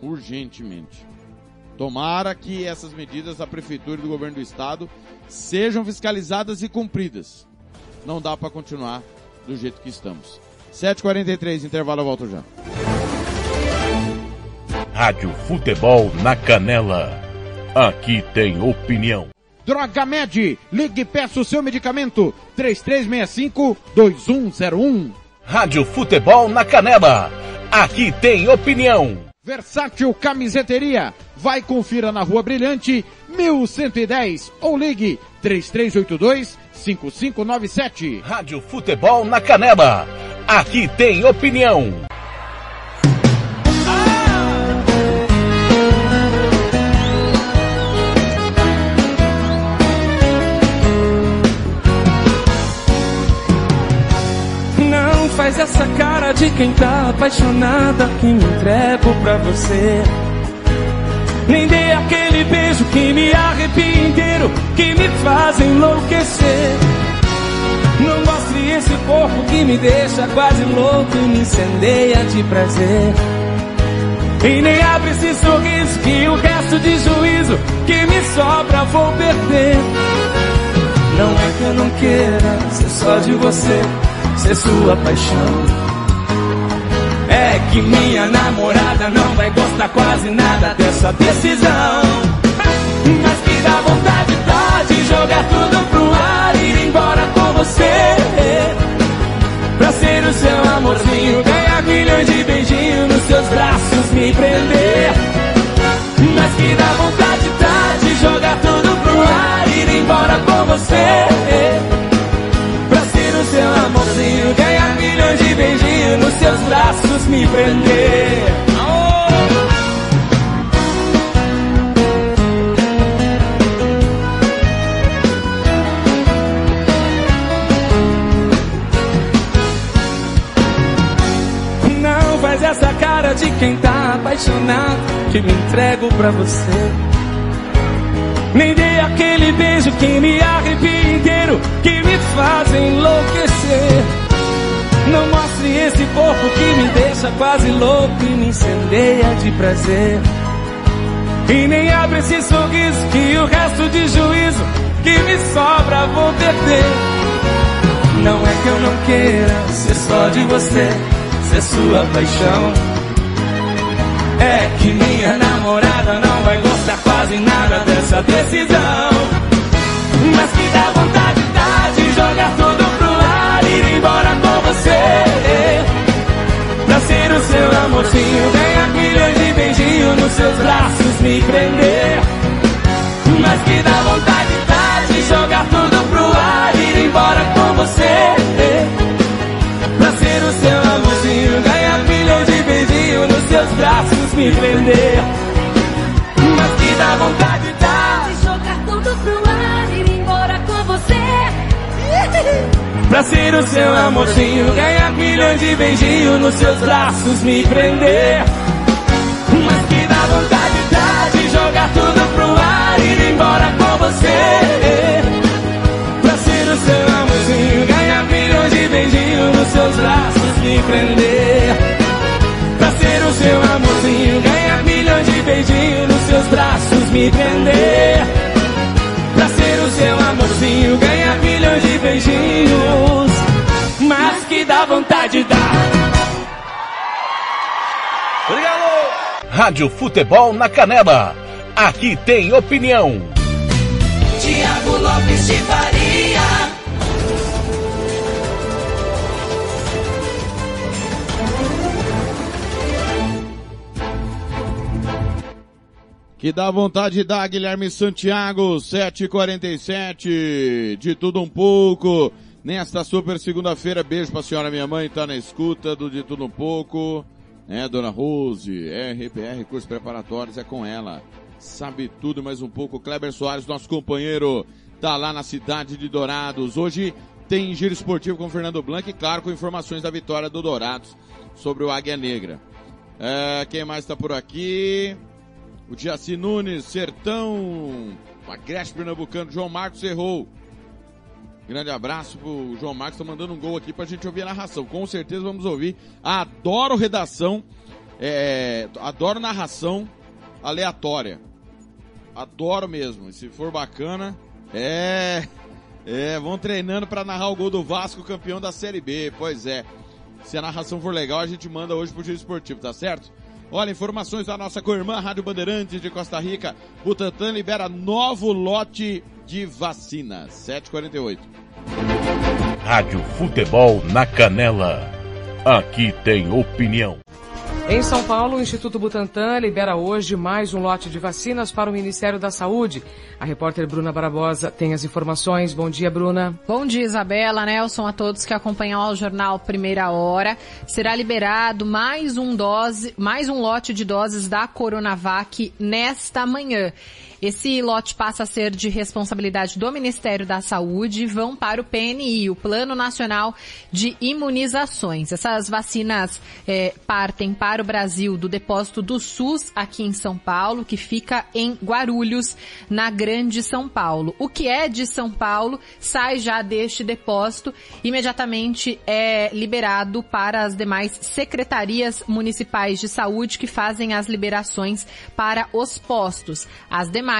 Urgentemente. Tomara que essas medidas da Prefeitura e do Governo do Estado sejam fiscalizadas e cumpridas. Não dá para continuar do jeito que estamos. 7h43, intervalo, eu volto já. Rádio Futebol na Canela. Aqui tem opinião. Droga Med, ligue e peça o seu medicamento. 3365-2101. Rádio Futebol na Canela. Aqui tem opinião. Versátil Camiseteria. Vai confira na Rua Brilhante, 1110 ou ligue 3382 5597. Rádio Futebol na Canela. Aqui tem opinião. Faz essa cara de quem tá apaixonada que me entrego pra você. Nem dê aquele beijo que me arrepia inteiro, que me faz enlouquecer. Não mostre esse corpo que me deixa quase louco e me incendeia de prazer. E nem abre esse sorriso que o resto de juízo que me sobra vou perder. Não é que eu não queira ser só de você, ser sua paixão. É que minha namorada não vai gostar quase nada dessa decisão. Mas que dá vontade tá de jogar tudo pro ar e ir embora com você. Pra ser o seu amorzinho, ganhar milhões de beijinhos nos seus braços, me prender. Mas que dá vontade tá de jogar tudo pro ar e ir embora com você. Me prender. Não faz essa cara de quem tá apaixonado, que me entrego pra você. Nem dê aquele beijo que me arrepia inteiro, que me faz enlouquecer. Não mostre esse corpo que me deixa quase louco e me incendeia de prazer. E nem abre esse sorriso que o resto de juízo que me sobra vou perder. Não é que eu não queira ser só de você, ser sua paixão. É que minha namorada não vai gostar quase nada dessa decisão. Mas que dá vontade amorzinho, ganhar milhões de beijinhos nos seus braços, me prender. Mas que dá vontade dá de jogar tudo pro ar ir embora com você. Pra ser o seu amorzinho, ganhar milhões de beijinhos nos seus braços, me prender. Mas que dá vontade dá De jogar tudo pro ar ir embora com você. Pra ser o seu amorzinho, ganhar milhões de beijinhos nos seus braços, me prender. Mas que dá vontade dá de jogar tudo pro ar e ir embora com você. Pra ser o seu amorzinho, ganhar milhões de beijinhos nos seus braços, me prender. Pra ser o seu amorzinho, ganhar milhões de beijinhos nos seus braços, me prender. Pra ser o seu ganhar milhões de beijinhos. Mas que dá vontade dá. Obrigado! Rádio Futebol na Canela. Aqui tem opinião. Tiago Lopes de Faria. Que dá vontade de dar, Guilherme Santiago, 7h47, de tudo um pouco. Nesta super segunda-feira, beijo pra senhora minha mãe, tá na escuta do De Tudo Um Pouco. É, dona Rose, RPR, cursos preparatórios, é com ela. Sabe tudo mais um pouco. Kleber Soares, nosso companheiro, tá lá na cidade de Dourados. Hoje tem giro esportivo com Fernando Blanc e, claro, com informações da vitória do Dourados sobre o Águia Negra. É, quem mais tá por aqui? O Diaci Nunes, Sertão, Agreste Pernambucano, João Marcos errou. Grande abraço pro João Marcos, tá mandando um gol aqui pra gente ouvir a narração. Com certeza vamos ouvir. Adoro redação, é, adoro narração aleatória. Adoro mesmo. E se for bacana, é, é, vão treinando para narrar o gol do Vasco, campeão da Série B. Pois é. Se a narração for legal, a gente manda hoje pro Giro Esportivo, tá certo? Olha, informações da nossa co-irmã Rádio Bandeirantes de Costa Rica. Butantan libera novo lote de vacinas. 748. Rádio Futebol na Canela. Aqui tem opinião. Em São Paulo, o Instituto Butantan libera hoje mais um lote de vacinas para o Ministério da Saúde. A repórter Bruna Barbosa tem as informações. Bom dia, Bruna. Bom dia, Isabela, Nelson, a todos que acompanham o jornal Primeira Hora. Será liberado mais um dose, mais um lote de doses da Coronavac nesta manhã. Esse lote passa a ser de responsabilidade do Ministério da Saúde e vão para o PNI, o Plano Nacional de Imunizações. Essas vacinas é, partem para o Brasil do depósito do SUS aqui em São Paulo, que fica em Guarulhos, na Grande São Paulo. O que é de São Paulo sai já deste depósito, imediatamente é liberado para as demais secretarias municipais de saúde que fazem as liberações para os postos. As demais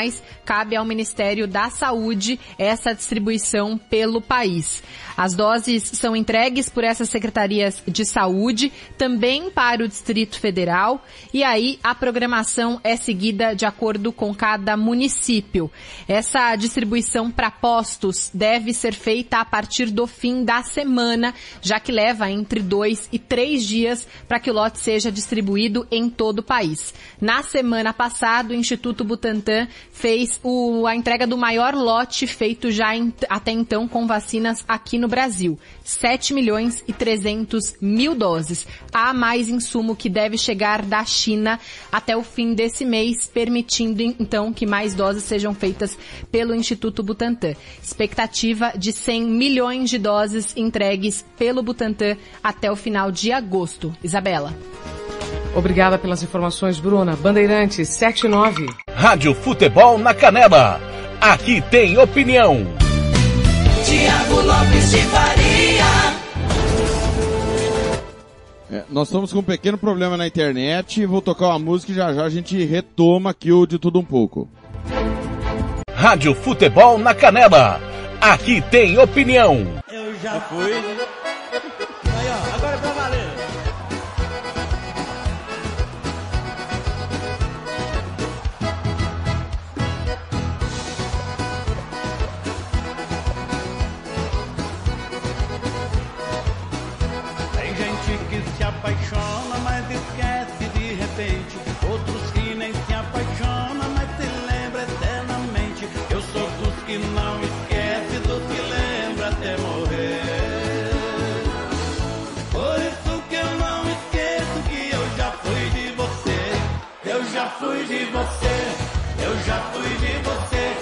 cabe ao Ministério da Saúde essa distribuição pelo país. As doses são entregues por essas secretarias de saúde, também para o Distrito Federal, e aí a programação é seguida de acordo com cada município. Essa distribuição para postos deve ser feita a partir do fim da semana, já que leva entre dois e três dias para que o lote seja distribuído em todo o país. Na semana passada, o Instituto Butantan fez o, a entrega do maior lote feito já em, até então com vacinas aqui no Brasil. 7 milhões e 300 mil doses. Há mais insumo que deve chegar da China até o fim desse mês, permitindo então que mais doses sejam feitas pelo Instituto Butantan. Expectativa de 100 milhões de doses entregues pelo Butantan até o final de agosto. Isabela. Obrigada pelas informações, Bruna. Bandeirantes 79. Rádio Futebol na Canela. Aqui tem opinião. Tiago Lopes de Faria. É, nós estamos com um pequeno problema na internet. Vou tocar uma música e já já a gente retoma aqui o de tudo um pouco. Rádio Futebol na Canela. Aqui tem opinião. Eu já fui.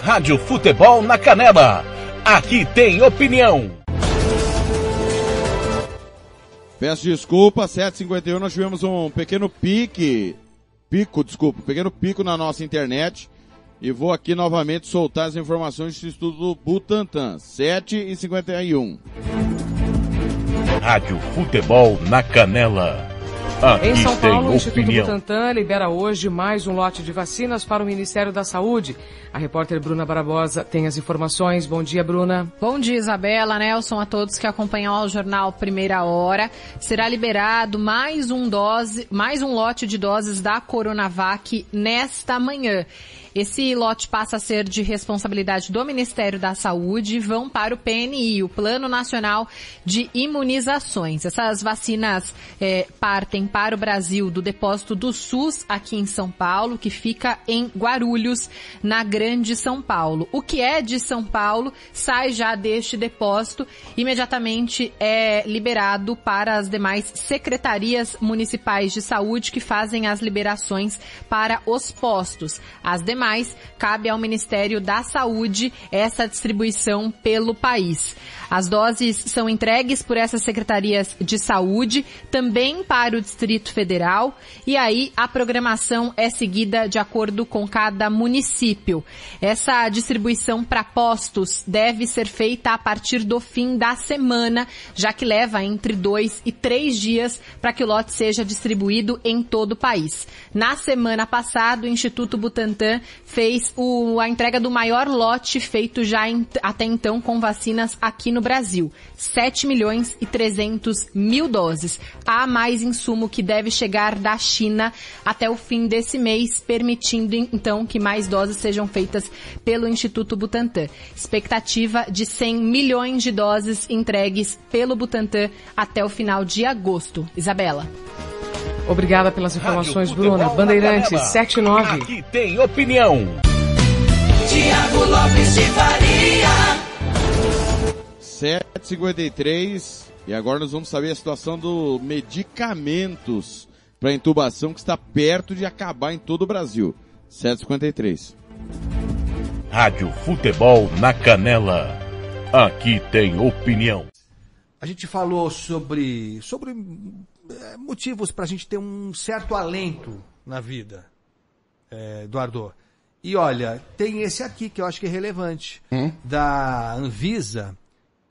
Rádio Futebol na Canela. Aqui tem opinião. Peço desculpa, 7h51 nós tivemos um pequeno pique, pico, desculpa, pequeno pico na nossa internet. E vou aqui novamente soltar as informações do Instituto Butantan, 7h51. Rádio Futebol na Canela. Aqui Em São Paulo, o Instituto. Butantan libera hoje mais um lote de vacinas para o Ministério da Saúde. A repórter Bruna Barbosa tem as informações. Bom dia, Bruna. Bom dia, Isabela, Nelson, a todos que acompanham ao jornal Primeira Hora. Será liberado mais um dose, mais um lote de doses da Coronavac nesta manhã. Esse lote passa a ser de responsabilidade do Ministério da Saúde e vão para o PNI, o Plano Nacional de Imunizações. Essas vacinas eh, partem para o Brasil do depósito do SUS aqui em São Paulo, que fica em Guarulhos, na Grande São Paulo. O que é de São Paulo sai já deste depósito, imediatamente é liberado para as demais secretarias municipais de saúde que fazem as liberações para os postos. As demais cabe ao Ministério da Saúde essa distribuição pelo país. As doses são entregues por essas secretarias de saúde, também para o Distrito Federal, e aí a programação é seguida de acordo com cada município. Essa distribuição para postos deve ser feita a partir do fim da semana, já que leva entre dois e três dias para que o lote seja distribuído em todo o país. Na semana passada, o Instituto Butantan fez o- a entrega do maior lote feito já em- até então com vacinas aqui no Brasil. 7 milhões e 300 mil doses. Há mais insumo que deve chegar da China até o fim desse mês, permitindo então que mais doses sejam feitas pelo Instituto Butantan. Expectativa de 100 milhões de doses entregues pelo Butantan até o final de agosto. Isabela. Obrigada pelas informações, Rádio Bruna. Canela. 79. Aqui tem opinião. Tiago Lopes de Faria. 7h53 e agora nós vamos saber a situação do medicamentos para intubação que está perto de acabar em todo o Brasil. 7h53. Rádio Futebol na Canela. Aqui tem opinião. A gente falou sobre, sobre motivos para a gente ter um certo alento na vida, eh, Eduardo. E olha, tem esse aqui que eu acho que é relevante, da Anvisa,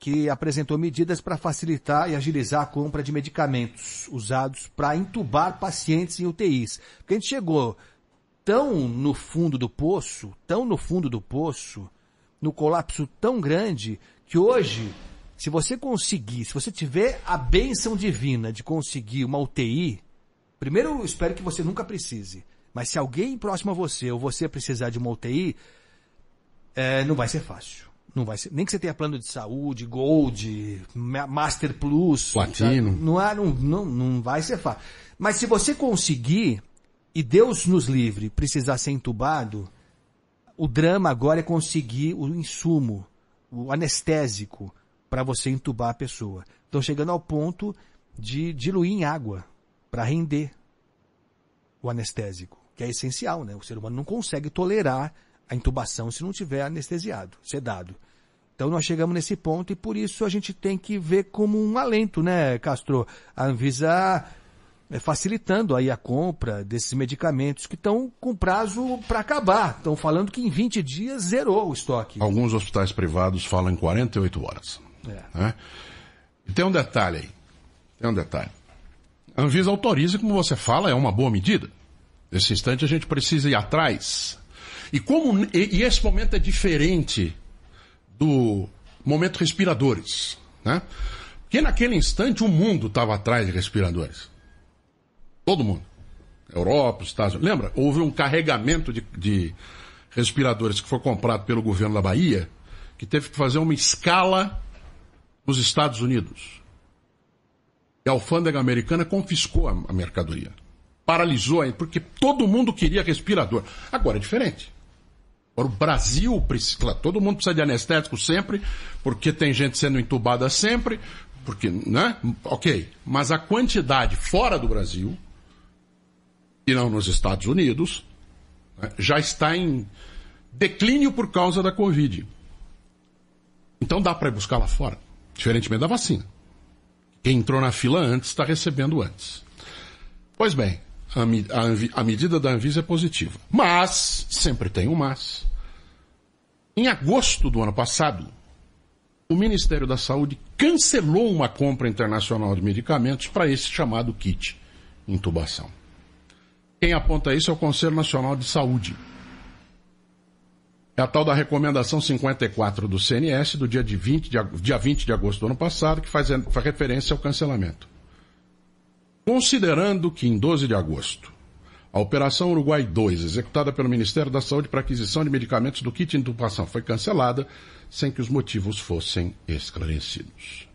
que apresentou medidas para facilitar e agilizar a compra de medicamentos usados para intubar pacientes em UTIs. Porque a gente chegou tão no fundo do poço, tão no fundo do poço, no colapso tão grande, que hoje, se você conseguir, se você tiver a bênção divina de conseguir uma UTI, primeiro eu espero que você nunca precise, mas se alguém próximo a você ou você precisar de uma UTI, é, não vai ser fácil. Não vai ser, nem que você tenha plano de saúde, Gold, Ma- Master Plus, Platino. é, não, não, não vai ser fácil. Mas se você conseguir, e Deus nos livre, precisar ser entubado, o drama agora é conseguir o insumo, o anestésico, para você entubar a pessoa. Estão chegando ao ponto de diluir em água para render o anestésico, que é essencial, né? O ser humano não consegue tolerar a intubação se não tiver anestesiado, sedado. Então nós chegamos nesse ponto e por isso a gente tem que ver como um alento, né, Castro? A Anvisa é, facilitando aí a compra desses medicamentos que estão com prazo para acabar. Estão falando que em 20 dias zerou o estoque. Alguns hospitais privados falam em 48 horas. É. né? E tem um detalhe aí. Tem um detalhe. A Anvisa autoriza, como você fala, é uma boa medida. Nesse instante a gente precisa ir atrás. E como e, e esse momento é diferente do momento respiradores, né? Porque naquele instante o mundo estava atrás de respiradores. Todo mundo. Europa, Estados Unidos. Lembra? Houve um carregamento de, de respiradores que foi comprado pelo governo da Bahia, que teve que fazer uma escala nos Estados Unidos. E a alfândega americana confiscou a, mercadoria. Paralisou, aí, porque todo mundo queria respirador. Agora é diferente. Agora o Brasil precisa. Todo mundo precisa de anestésico sempre, porque tem gente sendo entubada sempre, porque, né? Ok. Mas a quantidade fora do Brasil, e não nos Estados Unidos, né, já está em declínio por causa da Covid. Então dá para ir buscar lá fora, diferentemente da vacina. Quem entrou na fila antes está recebendo antes. Pois bem, a, a a medida da Anvisa é positiva. Mas, sempre tem um mas. Em agosto do ano passado, o Ministério da Saúde cancelou uma compra internacional de medicamentos para esse chamado kit intubação. Quem aponta isso é o Conselho Nacional de Saúde. É a tal da recomendação 54 do CNS do dia, de 20 de, dia 20 de agosto do ano passado, que faz, faz referência ao cancelamento. Considerando que em 12 de agosto, a Operação Uruguai 2, executada pelo Ministério da Saúde para aquisição de medicamentos do kit de intubação, foi cancelada sem que os motivos fossem esclarecidos.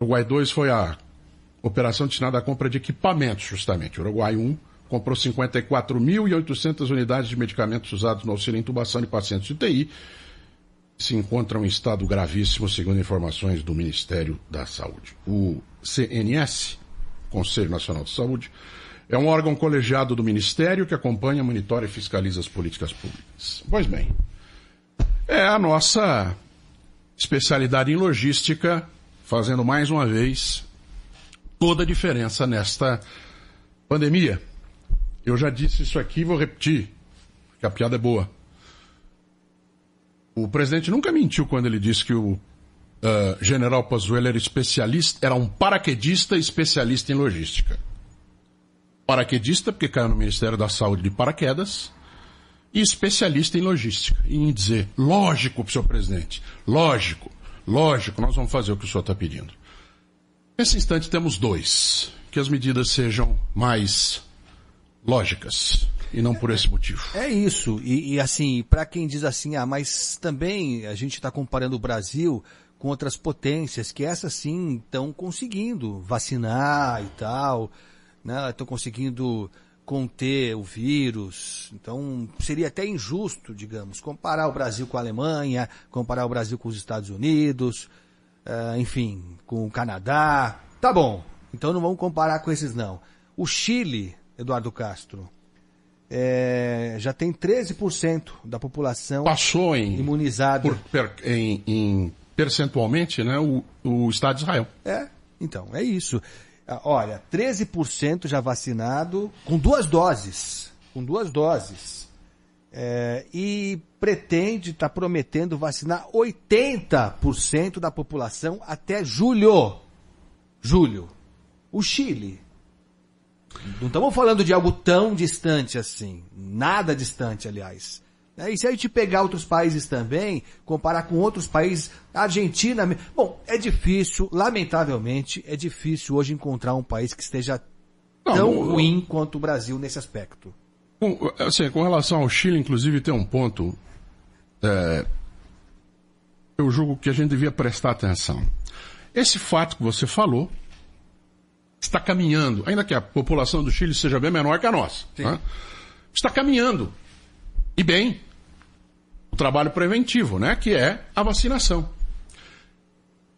Uruguai 2 foi a operação destinada à compra de equipamentos, justamente. Uruguai 1 comprou 54.800 unidades de medicamentos usados no auxílio à intubação de pacientes UTI, se encontram em estado gravíssimo, segundo informações do Ministério da Saúde. O CNS, Conselho Nacional de Saúde, é um órgão colegiado do Ministério que acompanha, monitora e fiscaliza as políticas públicas. Pois bem, é a nossa especialidade em logística, fazendo mais uma vez toda a diferença nesta pandemia. Eu já disse isso aqui e vou repetir, porque a piada é boa. O presidente nunca mentiu quando ele disse que o ah, general Pazuello era especialista, era um paraquedista especialista em logística. Paraquedista, porque caiu no Ministério da Saúde de paraquedas, e especialista em logística. E em dizer, lógico, senhor presidente, lógico, lógico, nós vamos fazer o que o senhor está pedindo. Nesse instante temos dois. Que as medidas sejam mais lógicas. E não por esse motivo. É isso. E, e, assim, para quem diz assim, ah, mas também a gente está comparando o Brasil com outras potências que essas sim estão conseguindo vacinar e tal, né? Estão conseguindo conter o vírus. Então seria até injusto, digamos, comparar o Brasil com a Alemanha, comparar o Brasil com os Estados Unidos, eh, enfim, com o Canadá. Tá bom. Então não vamos comparar com esses não. O Chile, Eduardo Castro, é, já tem 13% da população Passou em, imunizada. por per- em, em percentualmente, né, o, o Estado de Israel. É, então, é isso. Ah, Olha, 13% já vacinado com duas doses. Com duas doses. É, e pretende, está prometendo vacinar 80% da população até julho. Julho. O Chile. Não estamos falando de algo tão distante assim. Nada distante, aliás. É, E se a gente pegar outros países também, comparar com outros países, Argentina. Bom, é difícil, lamentavelmente, é difícil hoje encontrar um país que esteja Não, tão o- ruim quanto o Brasil nesse aspecto. Com, assim, com relação ao Chile, inclusive, tem um ponto. é, eu julgo que a gente devia prestar atenção. Esse fato que você falou está caminhando, ainda que a população do Chile seja bem menor que a nossa, né? está caminhando. E bem, o trabalho preventivo, né? Que é a vacinação.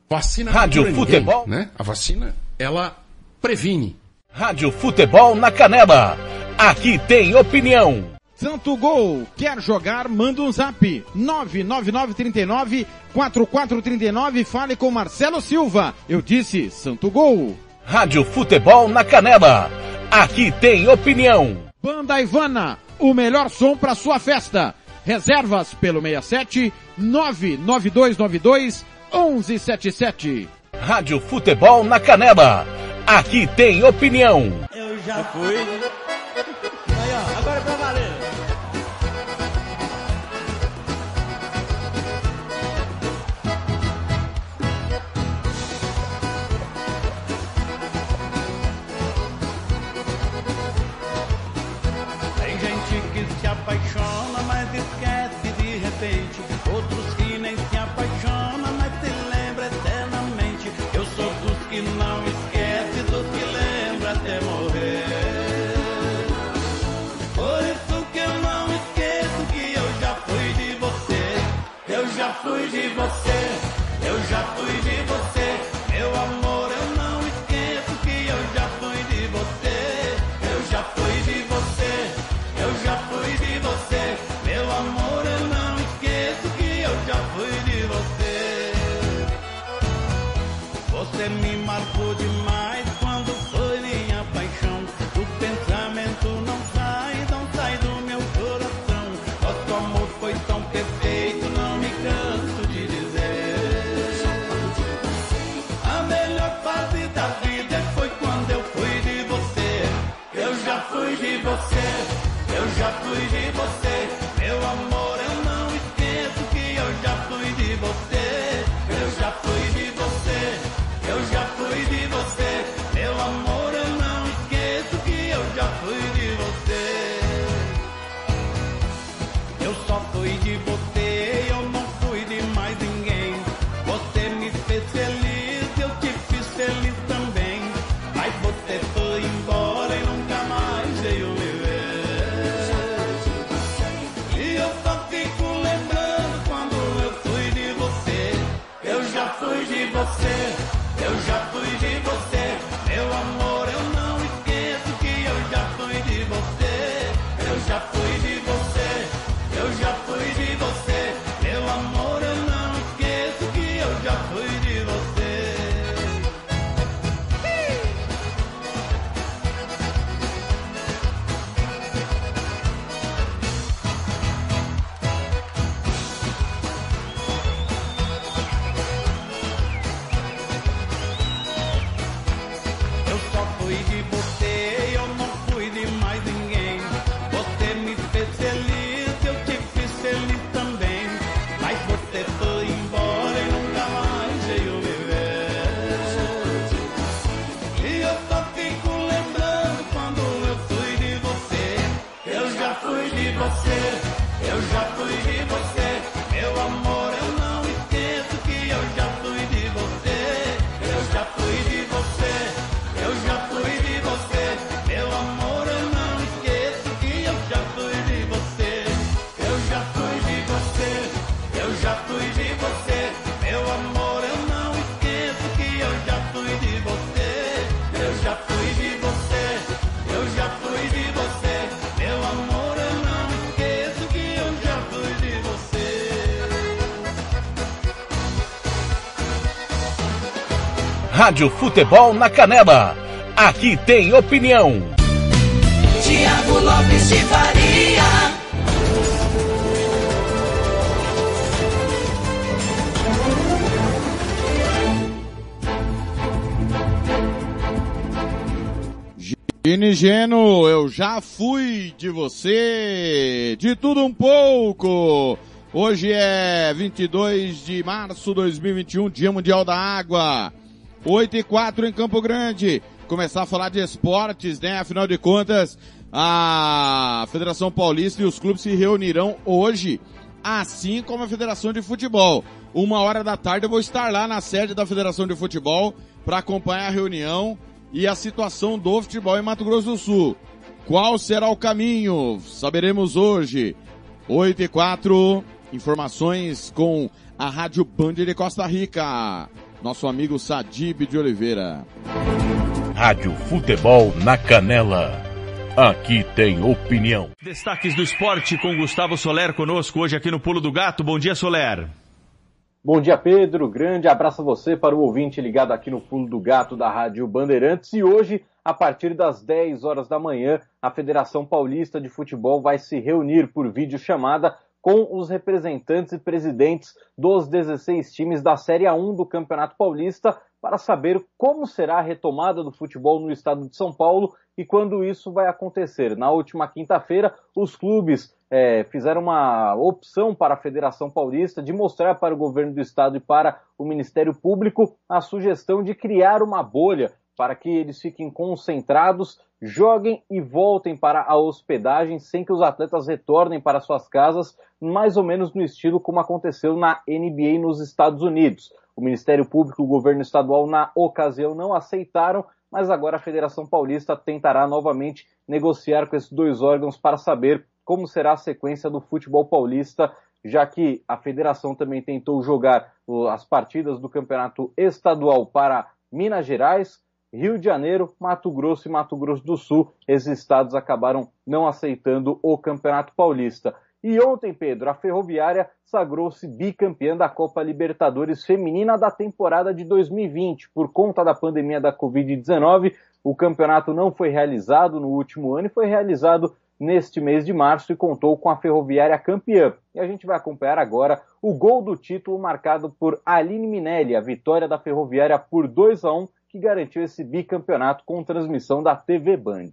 Vacina Rádio ninguém, Futebol. né? A vacina, ela previne. Rádio Futebol na Canela. Aqui tem opinião. Santo Gol, quer jogar? Manda um zap. 99939 4439 fale com Marcelo Silva. Eu disse Santo Gol. Rádio Futebol na Canela. Aqui tem opinião. Banda Ivana, o melhor som para sua festa. Reservas pelo 67 99292 1177. Rádio Futebol na Canela. Aqui tem opinião. Eu já fui. Repente. Rádio Futebol na Canela. Aqui tem opinião. Tiago Lopes de Faria. Gini Geno, eu já fui de você, de tudo um pouco. Hoje é 22 de março de 2021, Dia Mundial da Água. 8 e 4 em Campo Grande. Começar a falar de esportes, né? Afinal de contas, a Federação Paulista e os clubes se reunirão hoje, assim como a Federação de Futebol. Uma hora da tarde eu vou estar lá na sede da Federação de Futebol para acompanhar a reunião e a situação do futebol em Mato Grosso do Sul. Qual será o caminho? Saberemos hoje. 8 e 4. Informações com a Rádio Band de Costa Rica. Nosso amigo Sadib de Oliveira. Rádio Futebol na Canela. Aqui tem opinião. Destaques do esporte com Gustavo Soler conosco hoje aqui no Pulo do Gato. Bom dia, Soler. Bom dia, Pedro. Grande abraço a você para o ouvinte ligado aqui no Pulo do Gato da Rádio Bandeirantes. E hoje, a partir das 10 horas da manhã, a Federação Paulista de Futebol vai se reunir por videochamada com os representantes e presidentes dos 16 times da Série A1 do Campeonato Paulista para saber como será a retomada do futebol no estado de São Paulo e quando isso vai acontecer. Na última quinta-feira, os clubes é, fizeram uma opção para a Federação Paulista de mostrar para o governo do estado e para o Ministério Público a sugestão de criar uma bolha para que eles fiquem concentrados, joguem e voltem para a hospedagem sem que os atletas retornem para suas casas, mais ou menos no estilo como aconteceu na NBA nos Estados Unidos. O Ministério Público e o governo estadual, na ocasião, não aceitaram, mas agora a Federação Paulista tentará novamente negociar com esses dois órgãos para saber como será a sequência do futebol paulista, já que a federação também tentou jogar as partidas do campeonato estadual para Minas Gerais, Rio de Janeiro, Mato Grosso e Mato Grosso do Sul. Esses estados acabaram não aceitando o Campeonato Paulista. E ontem, Pedro, a Ferroviária sagrou-se bicampeã da Copa Libertadores Feminina da temporada de 2020. Por conta da pandemia da Covid-19, o campeonato não foi realizado no último ano e foi realizado neste mês de março e contou com a Ferroviária campeã. E a gente vai acompanhar agora o gol do título marcado por Aline Minelli, a vitória da Ferroviária por 2 a 1 que garantiu esse bicampeonato com transmissão da TV Band.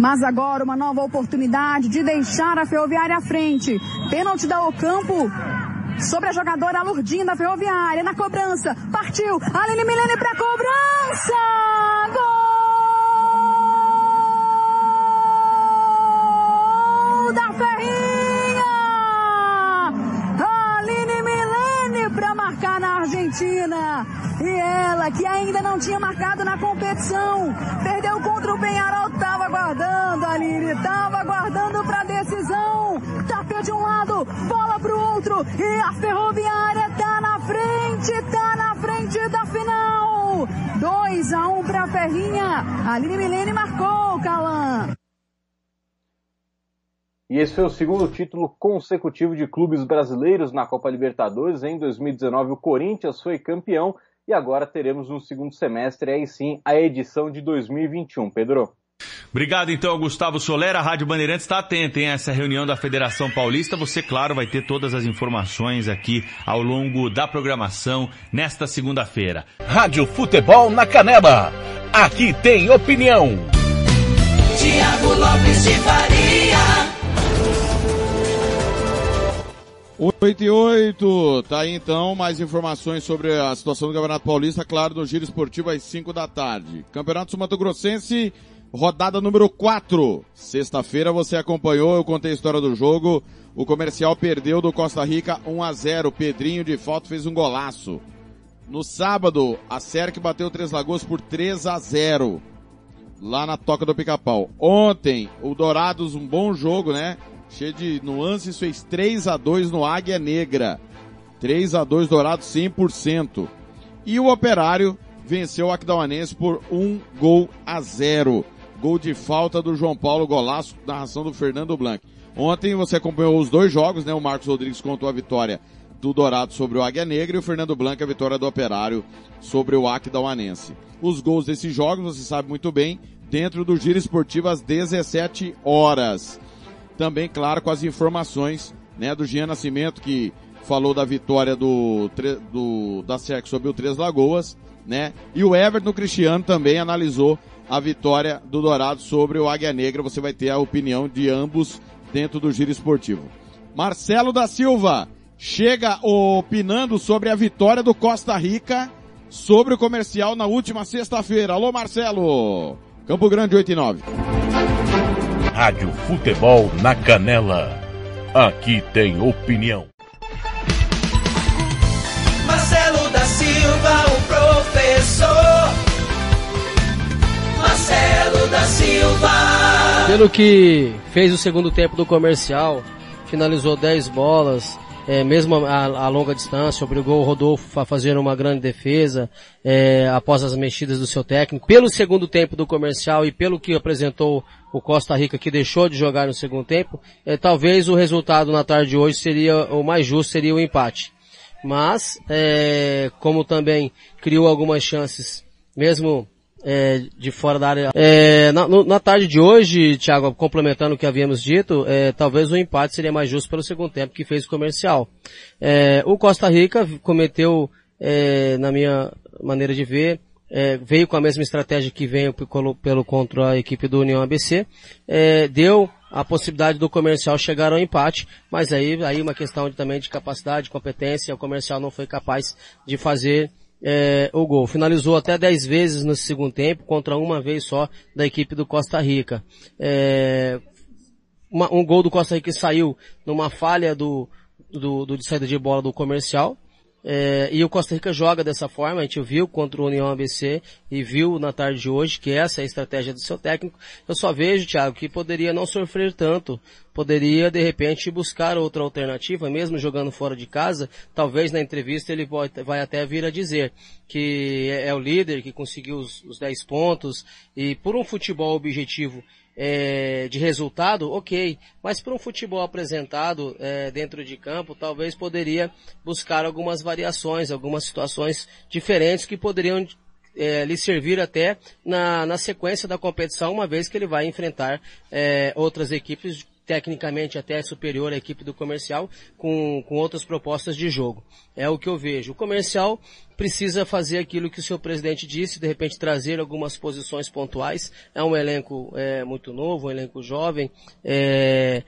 Mas agora uma nova oportunidade de deixar a Ferroviária à frente. Pênalti da Ocampo sobre a jogadora Lourdinha da Ferroviária na cobrança. Partiu, Aline Milene para cobrança! Gol da Ferrinha! Aline Milene para marcar na Argentina. E ela, que ainda não tinha marcado na competição, perdeu contra o Penharol, tava aguardando, Aline, tava aguardando para decisão. Tapeu de um lado, bola pro outro, e a Ferroviária tá na frente, tá na frente da final. 2 a 1 um pra Ferrinha. Aline Milene marcou, Calan. E esse foi o segundo título consecutivo de clubes brasileiros na Copa Libertadores. Em 2019, o Corinthians foi campeão e agora teremos no segundo semestre, aí sim, a edição de 2021. Pedro. Obrigado então, Gustavo Soler. A Rádio Bandeirantes está atenta em essa reunião da Federação Paulista. Você, claro, vai ter todas as informações aqui ao longo da programação nesta segunda-feira. Rádio Futebol na Canela. Aqui tem opinião. Tiago Lopes de Faria. 8 e 8, tá aí então mais informações sobre a situação do Campeonato Paulista, claro, no Giro Esportivo às 5 da tarde. Campeonato Sumato Grossense, rodada número 4. Sexta-feira você acompanhou, eu contei a história do jogo. O comercial perdeu do Costa Rica 1 a 0 Pedrinho de falta fez um golaço. No sábado, a Serc bateu Três Lagoas por 3 a 0 lá na Toca do Pica-Pau. Ontem, o Dourados, um bom jogo, né? Cheio de nuances, fez 3 a 2 no Águia Negra. 3 a 2 Dourado 100%. E o Operário venceu o Aquidauanense por 1 gol a 0. Gol de falta do João Paulo, golaço, narração do Fernando Blanc. Ontem você acompanhou os dois jogos, né? O Marcos Rodrigues contou a vitória do Dourado sobre o Águia Negra e o Fernando Blanc a vitória do Operário sobre o Aquidauanense. Os gols desses jogos, você sabe muito bem, dentro do Giro Esportivo às 17 horas também, claro, com as informações, né, do Jean Nascimento, que falou da vitória do, do da SEC sobre o Três Lagoas, né, e o Everton Cristiano também analisou a vitória do Dourado sobre o Águia Negra. Você vai ter a opinião de ambos dentro do giro esportivo. Marcelo da Silva chega opinando sobre a vitória do Costa Rica sobre o comercial na última sexta-feira. Alô, Marcelo! Campo Grande 8 e 9. Rádio Futebol na Canela. Aqui tem opinião. Marcelo da Silva, o professor. Marcelo da Silva. Pelo que fez o segundo tempo do comercial, finalizou 10 bolas, é, mesmo a, a, longa distância, obrigou o Rodolfo a fazer uma grande defesa é, após as mexidas do seu técnico. Pelo segundo tempo do comercial e pelo que apresentou o Costa Rica, que deixou de jogar no segundo tempo, é, talvez o resultado na tarde de hoje seria o mais justo, seria o empate. Mas, é, como também criou algumas chances, mesmo é, de fora da área. É, na, na, tarde de hoje, Thiago, complementando o que havíamos dito, é, talvez o empate seria mais justo pelo segundo tempo que fez o comercial. É, o Costa Rica cometeu, é, na minha maneira de ver, é, veio com a mesma estratégia que veio pelo, pelo contra a equipe do União ABC, deu a possibilidade do comercial chegar ao empate, mas aí, aí uma questão de, também de capacidade, competência, o comercial não foi capaz de fazer é, o gol. Finalizou até 10 vezes no segundo tempo, contra uma vez só da equipe do Costa Rica. É, uma, um gol do Costa Rica saiu numa falha do, do, do de saída de bola do comercial, é, e o Costa Rica joga dessa forma, a gente viu contra o União ABC e viu na tarde de hoje que essa é a estratégia do seu técnico. Eu só vejo, Thiago, que poderia não sofrer tanto, poderia de repente buscar outra alternativa, mesmo jogando fora de casa. Talvez na entrevista ele vai até vir a dizer que é, é o líder, que conseguiu os, os 10 pontos e por um futebol objetivo é, de resultado, ok. Mas para um futebol apresentado é, dentro de campo, talvez poderia buscar algumas variações, algumas situações diferentes que poderiam é, lhe servir até na, na sequência da competição, uma vez que ele vai enfrentar é, outras equipes tecnicamente até superior à equipe do comercial, com, com outras propostas de jogo. É o que eu vejo. O comercial precisa fazer aquilo que o seu presidente disse, de repente trazer algumas posições pontuais. É um elenco é, muito novo, um elenco jovem. É,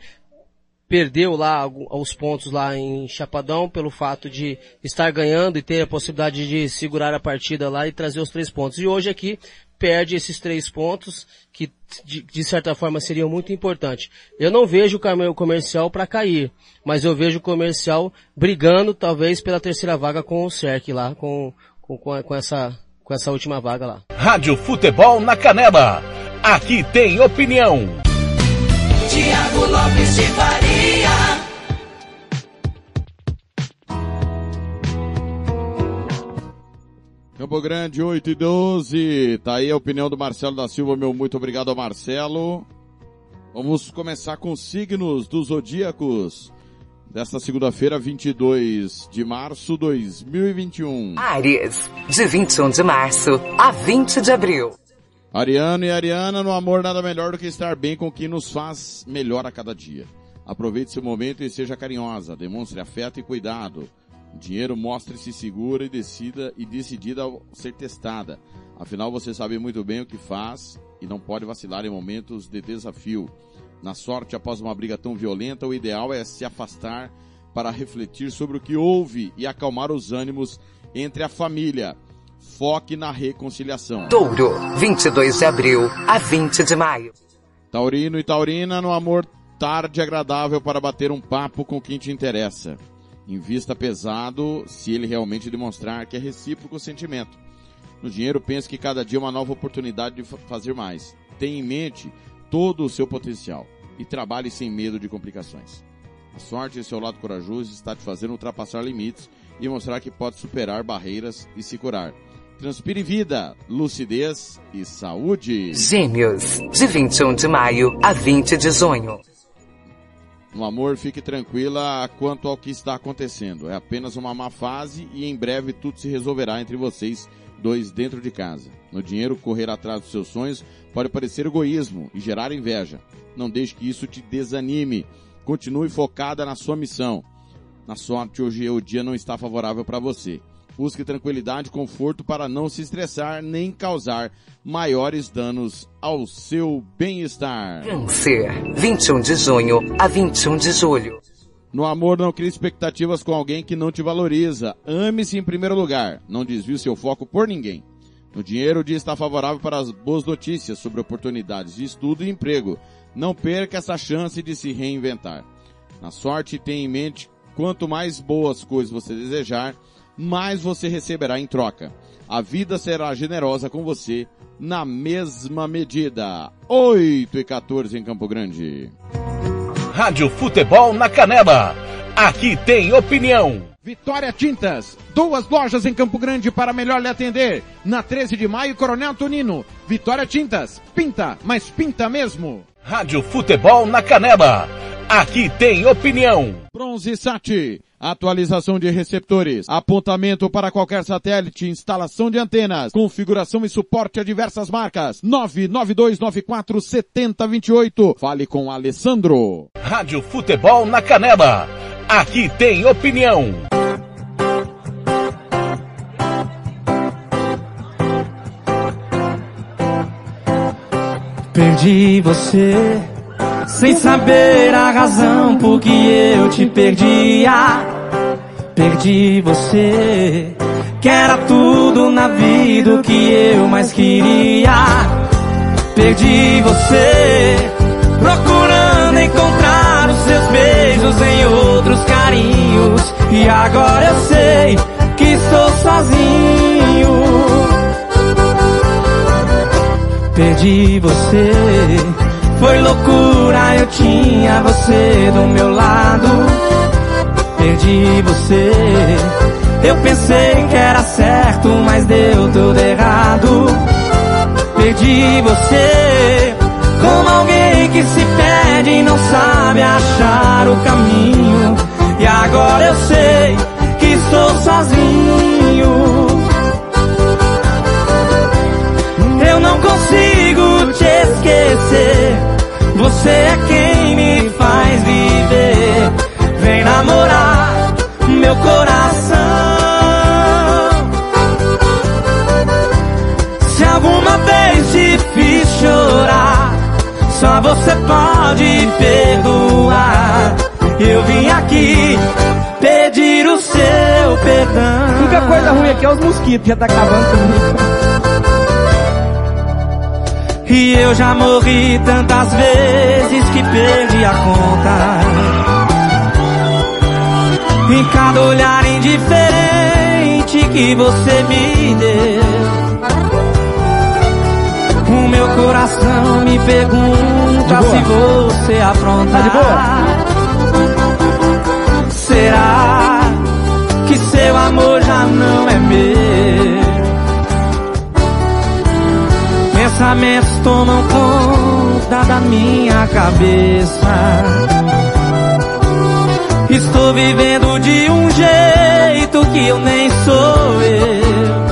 perdeu lá os pontos lá em Chapadão pelo fato de estar ganhando e ter a possibilidade de segurar a partida lá e trazer os três pontos. E hoje aqui perde esses três pontos que de, de certa forma seriam muito importantes. Eu não vejo o comercial para cair, mas eu vejo o comercial brigando talvez pela terceira vaga com o CERC lá, com, com, com, essa, com essa última vaga lá. Rádio Futebol na Canela. Aqui tem opinião. Tiago Lopes de Faria. Campo Grande 8 e 12. Tá aí a opinião do Marcelo da Silva, meu muito obrigado ao Marcelo. Vamos começar com signos dos zodíacos desta segunda-feira, 22 de março de 2021. Aries, de 21 de março a 20 de abril. Ariano e Ariana, no amor nada melhor do que estar bem com quem nos faz melhor a cada dia. Aproveite seu momento e seja carinhosa, demonstre afeto e cuidado. Dinheiro mostre-se segura e decida e decidida ao ser testada. Afinal, você sabe muito bem o que faz e não pode vacilar em momentos de desafio. Na sorte, após uma briga tão violenta, o ideal é se afastar para refletir sobre o que houve e acalmar os ânimos entre a família. Foque na reconciliação. Touro, 22 de abril a 20 de maio. Taurino e Taurina no amor tarde agradável para bater um papo com quem te interessa. Invista pesado se ele realmente demonstrar que é recíproco o sentimento. No dinheiro, pense que cada dia é uma nova oportunidade de fazer mais. Tenha em mente todo o seu potencial e trabalhe sem medo de complicações. A sorte e seu lado corajoso está te fazendo ultrapassar limites e mostrar que pode superar barreiras e se curar. Transpire vida, lucidez e saúde. Gêmeos, de 21 de maio a 20 de junho. No amor, fique tranquila quanto ao que está acontecendo. É apenas uma má fase e em breve tudo se resolverá entre vocês dois dentro de casa. No dinheiro, correr atrás dos seus sonhos pode parecer egoísmo e gerar inveja. Não deixe que isso te desanime. Continue focada na sua missão. Na sorte, hoje o dia não está favorável para você. Busque tranquilidade e conforto para não se estressar nem causar maiores danos ao seu bem-estar. Câncer, 21 de junho a 21 de julho. No amor, não crie expectativas com alguém que não te valoriza. Ame-se em primeiro lugar. Não desvie seu foco por ninguém. No dinheiro, o dia está favorável para as boas notícias sobre oportunidades de estudo e emprego. Não perca essa chance de se reinventar. Na sorte, tenha em mente quanto mais boas coisas você desejar, mais você receberá em troca. A vida será generosa com você na mesma medida. 8 e 14 em Campo Grande. Rádio Futebol na Canela. Aqui tem opinião. Vitória Tintas. Duas lojas em Campo Grande para melhor lhe atender. Na 13 de maio, Coronel Tonino. Vitória Tintas. Pinta, mas pinta mesmo. Rádio Futebol na Canela. Aqui tem opinião. Bronze Sat. Atualização de receptores, apontamento para qualquer satélite, instalação de antenas, configuração e suporte a diversas marcas. 992947028. Fale com Alessandro. Rádio Futebol na Canela. Aqui tem opinião. Perdi você sem saber a razão por que eu te perdia. Perdi você, que era tudo na vida que eu mais queria. Perdi você, procurando encontrar os seus beijos em outros carinhos. E agora eu sei que estou sozinho. Perdi você, foi loucura, eu tinha você do meu lado. Perdi você, eu pensei que era certo, mas deu tudo errado. Perdi você, como alguém que se perde e não sabe achar o caminho. E agora eu sei que estou sozinho. Eu não consigo te esquecer. Você é quem me faz viver. Vem namorar meu coração. Se alguma vez te fiz chorar, só você pode perdoar. Eu vim aqui pedir o seu perdão. A única coisa ruim aqui é os mosquitos, já tá acabando comigo. E eu já morri tantas vezes que perdi a conta. Em cada olhar indiferente que você me deu. O meu coração me pergunta se você apronta. Será Pensamentos tomam conta da minha cabeça. Estou vivendo de um jeito que eu nem sou eu.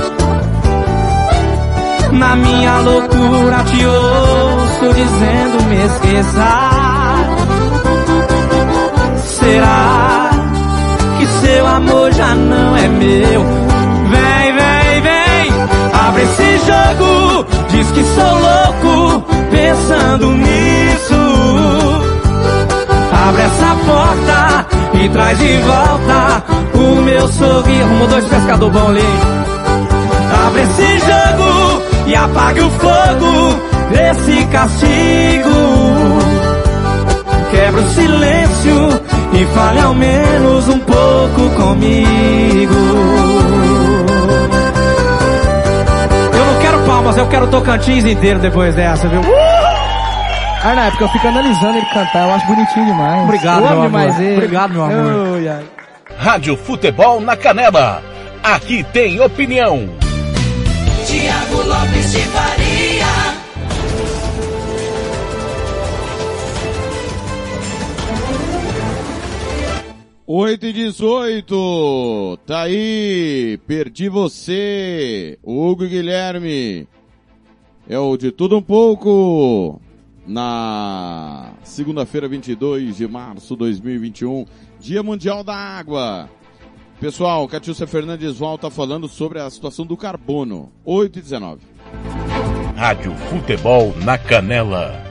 Na minha loucura te ouço dizendo me esqueça. Será que seu amor já não é meu? Vem, vem, vem, abre esse jogo. Diz que sou louco pensando nisso. Abre essa porta e traz de volta o meu sorriso. Arrumou dois pescador bom. Abre esse jogo e apague o fogo desse castigo. Quebra o silêncio e fale ao menos um pouco comigo. palmas, eu quero Tocantins inteiro depois dessa, viu? Aí na época eu fico analisando ele cantar, eu acho bonitinho demais. Obrigado, meu amor. Ele. Obrigado, meu amor. Oh, Rádio Futebol na Canela. Aqui tem opinião. Tiago Lopes de Paris. 8 e 18, tá aí, perdi você, Hugo Guilherme, é o de tudo um pouco, na segunda-feira 22 de março de 2021, Dia Mundial da Água. Pessoal, Catiúcia Fernandes volta tá falando sobre a situação do carbono, 8 e 19. Rádio Futebol na Canela.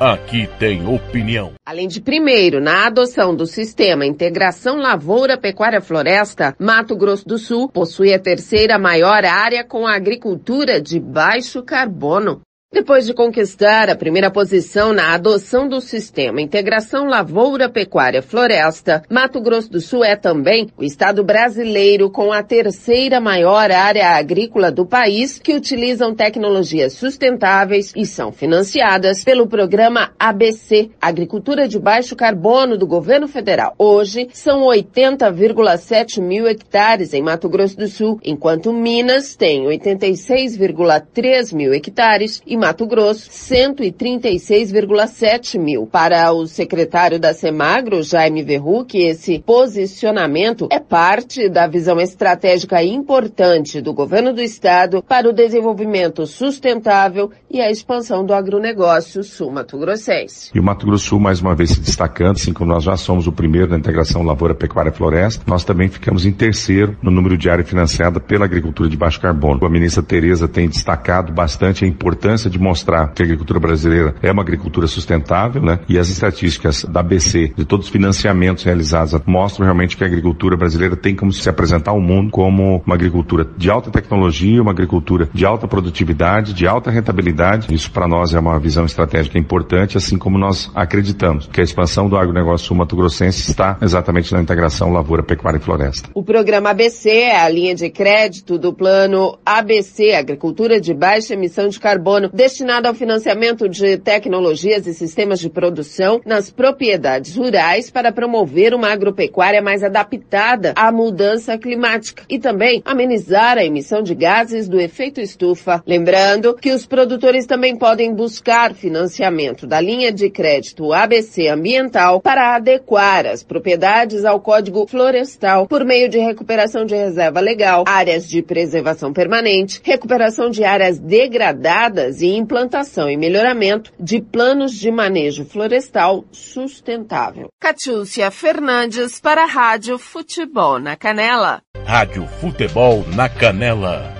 Aqui tem opinião. Além de primeiro na adoção do sistema Integração Lavoura Pecuária Floresta, Mato Grosso do Sul possui a terceira maior área com agricultura de baixo carbono. Depois de conquistar a primeira posição na adoção do sistema Integração Lavoura Pecuária Floresta, Mato Grosso do Sul é também o estado brasileiro com a terceira maior área agrícola do país que utilizam tecnologias sustentáveis e são financiadas pelo programa ABC, Agricultura de Baixo Carbono do governo federal. Hoje, são 80,7 mil hectares em Mato Grosso do Sul, enquanto Minas tem 86,3 mil hectares e Mato Grosso, 136,7 mil. Para o secretário da Semagro, Jaime Verruc, esse posicionamento é parte da visão estratégica importante do governo do estado para o desenvolvimento sustentável e a expansão do agronegócio sul-mato-grossense. E o Mato Grosso Sul, mais uma vez, se destacando, assim como nós já somos o primeiro na integração lavoura, pecuária floresta, nós também ficamos em terceiro no número de área financiada pela agricultura de baixo carbono. A ministra Tereza tem destacado bastante a importância de mostrar que a agricultura brasileira é uma agricultura sustentável, né? E as estatísticas da BC, de todos os financiamentos realizados, mostram realmente que a agricultura brasileira tem como se apresentar ao mundo como uma agricultura de alta tecnologia, uma agricultura de alta produtividade, de alta rentabilidade. Isso para nós é uma visão estratégica importante, assim como nós acreditamos que a expansão do agronegócio sul-mato-grossense está exatamente na integração lavoura, pecuária e floresta. O programa ABC é a linha de crédito do plano ABC, Agricultura de Baixa Emissão de Carbono, destinado ao financiamento de tecnologias e sistemas de produção nas propriedades rurais para promover uma agropecuária mais adaptada à mudança climática e também amenizar a emissão de gases do efeito estufa. Lembrando que os produtores também podem buscar financiamento da linha de crédito ABC Ambiental para adequar as propriedades ao Código Florestal por meio de recuperação de reserva legal, áreas de preservação permanente, recuperação de áreas degradadas e implantação e melhoramento de planos de manejo florestal sustentável. Catiúcia Fernandes para a Rádio Futebol na Canela. Rádio Futebol na Canela.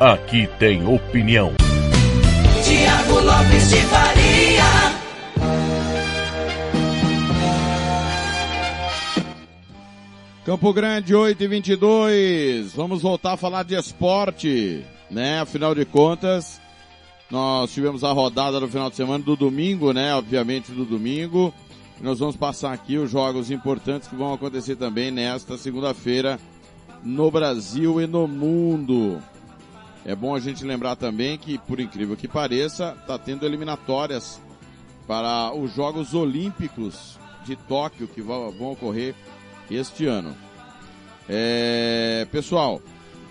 Aqui tem opinião. Tiago Lopes de Faria. Campo Grande 8 e 22. Vamos voltar a falar de esporte, né? Afinal de contas, nós tivemos a rodada no final de semana do domingo, né? Obviamente do domingo. Nós vamos passar aqui os jogos importantes que vão acontecer também nesta segunda-feira no Brasil e no mundo. É bom a gente lembrar também que, por incrível que pareça, está tendo eliminatórias para os Jogos Olímpicos de Tóquio que vão ocorrer este ano. É, pessoal,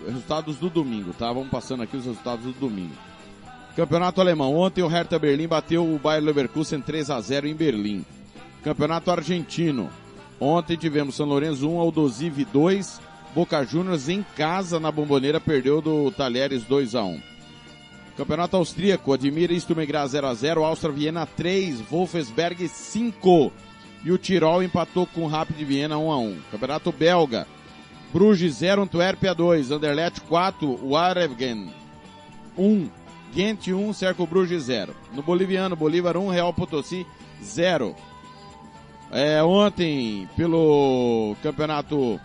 resultados do domingo, tá? Vamos passando aqui os resultados do domingo. Campeonato Alemão. Ontem o Hertha Berlim bateu o Bayer Leverkusen 3 a 0 em Berlim. Campeonato Argentino. Ontem tivemos São Lourenço 1, Aldosive 2, Boca Juniors em casa na Bomboneira perdeu do Talheres 2 a 1. Campeonato Austríaco, Admira Stumegra 0 a 0, Áustria Viena 3, Wolfsberg 5 e o Tirol empatou com o Rapid Viena 1 a 1. Campeonato Belga, Bruges 0, Antuérpia 2, Anderlecht 4, Waregem 1, Ghent 1, Cerco Bruges 0. No boliviano, Bolívar 1, Real Potosí 0. É, ontem, pelo campeonato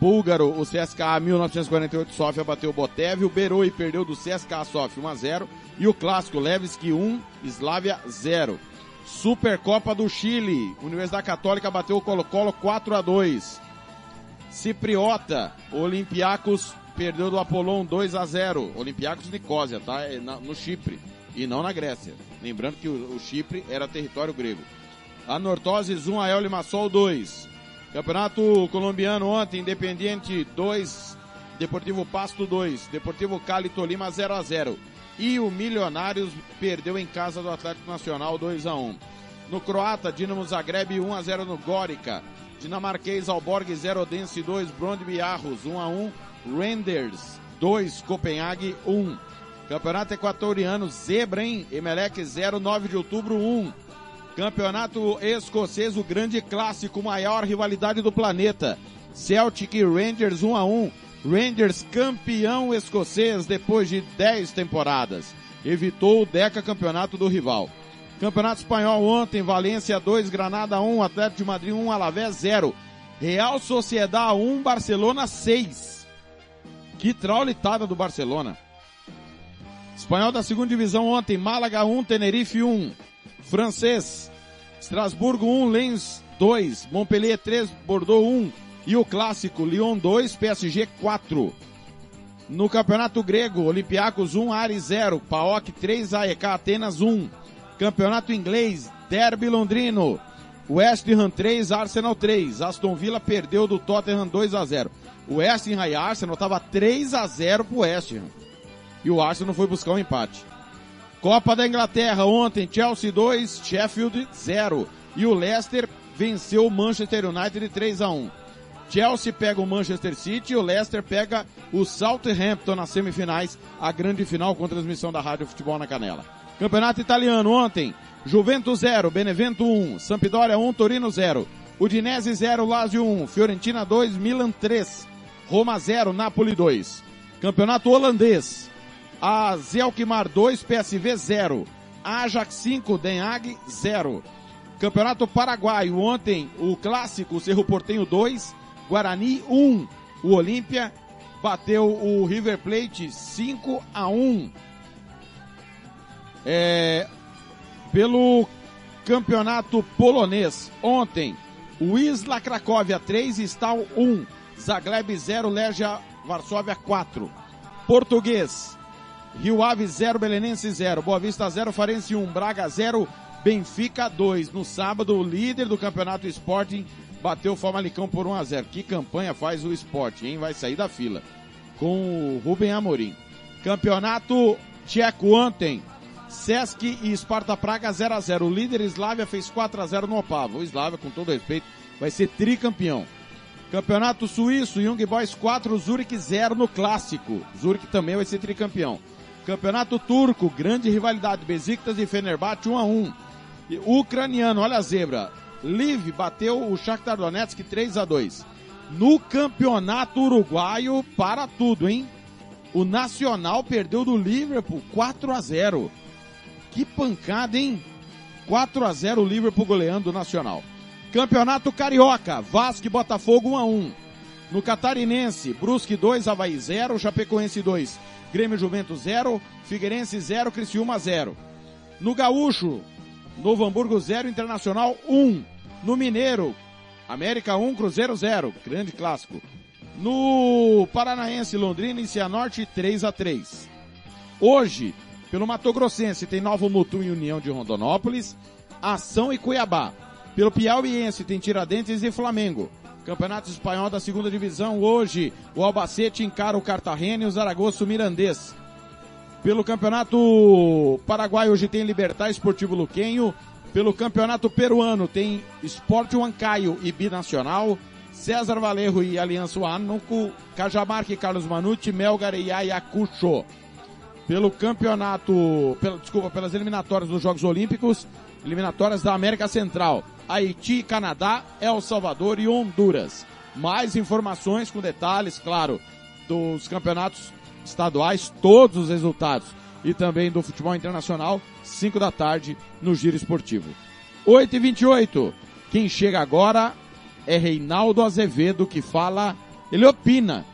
búlgaro, o CSKA 1948 Sofia bateu o Botev, o Beroi perdeu do CSKA Sofia 1 a 0 e o clássico Levski 1, Slavia 0. Supercopa do Chile, Universidade Católica bateu o Colo-Colo 4 a 2. Cipriota, Olympiacos perdeu do Apolon 2 a 0. Olympiacos Nicósia, tá? É no Chipre e não na Grécia. Lembrando que o, o Chipre era território grego. Anortoses 1 a El Limassol 2. Campeonato colombiano ontem, Independiente 2, Deportivo Pasto 2, Deportivo Cali Tolima 0 a 0. E o Milionários perdeu em casa do Atlético Nacional 2 a 1. No croata, Dinamo Zagreb 1 a 0 no Górica. Dinamarquês Alborg 0 Odense 2, Brondby Arros 1 a 1, Renders 2, Copenhague 1. Campeonato Equatoriano Zebra, hein? Emelec 0, 9 de outubro 1. Campeonato Escocês, o grande clássico, maior rivalidade do planeta. Celtic e Rangers 1 a 1. Rangers campeão escocês depois de 10 temporadas. Evitou o Deca campeonato do rival. Campeonato Espanhol ontem, Valência 2, Granada 1, Atlético de Madrid 1, Alavés 0. Real Sociedade 1, Barcelona 6. Que traulitada do Barcelona. Espanhol da segunda divisão ontem, Málaga 1, Tenerife 1. Francês, Estrasburgo 1, Lens 2, Montpellier 3, Bordeaux 1. E o clássico, Lyon 2, PSG 4. No campeonato grego, Olympiacos 1, Ares 0, PAOK 3, AEK Atenas 1. Campeonato inglês, Derby Londrino, West Ham 3, Arsenal 3. Aston Villa perdeu do Tottenham 2 a 0. O West Ham e Arsenal estava 3 a 0 pro West Ham. E o Arsenal foi buscar um empate. Copa da Inglaterra ontem, Chelsea 2, Sheffield 0. E o Leicester venceu o Manchester United 3 a 1. Chelsea pega o Manchester City e o Leicester pega o Southampton nas semifinais, a grande final com transmissão da Rádio Futebol na Canela. Campeonato Italiano ontem, Juventus 0, Benevento 1, Sampdoria 1, Torino 0, Udinese 0, Lazio 1, Fiorentina 2, Milan 3, Roma 0, Napoli 2. Campeonato Holandês, a Zelkmar 2, PSV 0, Ajax 5, Den Haag 0. Campeonato Paraguaio, ontem o clássico Cerro Portenho 2, Guarani 1. O Olímpia bateu o River Plate 5 a 1. É, pelo campeonato polonês, ontem, o Isla Cracóvia 3, Stal 1, Zagreb 0, Legia Varsóvia 4. Português, Rio Ave 0, Belenense 0, Boa Vista 0, Farense 1, Braga 0, Benfica 2. No sábado, o líder do campeonato Sporting bateu o Famalicão por 1 a 0. Que campanha faz o Sporting, hein? Vai sair da fila. Com o Rubem Amorim. Campeonato Tcheco ontem. Sesc e Sparta Praga 0 a 0. O líder Slavia fez 4 a 0 no Opava. O Slavia, com todo respeito, vai ser tricampeão. Campeonato Suíço, Young Boys 4, Zurich 0 no Clássico. Zurich também vai ser tricampeão. Campeonato Turco, grande rivalidade, Besiktas e Fenerbahçe 1 a 1. E ucraniano, olha a zebra. Liv bateu o Shakhtar Donetsk 3 a 2. No Campeonato Uruguaio, para tudo, hein? O Nacional perdeu do Liverpool 4 a 0. Que pancada, hein? 4 a 0 o Liverpool goleando o Nacional. Campeonato Carioca, Vasco e Botafogo 1 a 1. No Catarinense, Brusque 2, Havaí 0, Chapecoense 2, Grêmio Juventus 0, Figueirense 0, Criciúma 0. No Gaúcho, Novo Hamburgo 0, Internacional 1. No Mineiro, América 1, Cruzeiro 0, grande clássico. No Paranaense, Londrina e Cianorte 3 a 3. Hoje, pelo Mato Grossense, tem Novo Mutum e União de Rondonópolis, Ação e Cuiabá. Pelo Piauiense tem Tiradentes e Flamengo. Campeonato Espanhol da segunda divisão, hoje o Albacete encara o Cartagena e o Zaragoza Mirandês. Pelo Campeonato Paraguai hoje tem Libertar Esportivo Luquenho. Pelo Campeonato Peruano tem Esporte Huancaio e Binacional. César Valerro e Aliança Huánuco. Cajamarca e Carlos Manucci, Melgar e Ayacucho. Pelo campeonato, pela, desculpa, pelas eliminatórias dos Jogos Olímpicos, eliminatórias da América Central. Haiti, Canadá, El Salvador e Honduras. Mais informações com detalhes, claro, dos campeonatos estaduais, todos os resultados e também do futebol internacional, 5 da tarde no Giro Esportivo. 8 e 28 Quem chega agora é Reinaldo Azevedo que fala, ele opina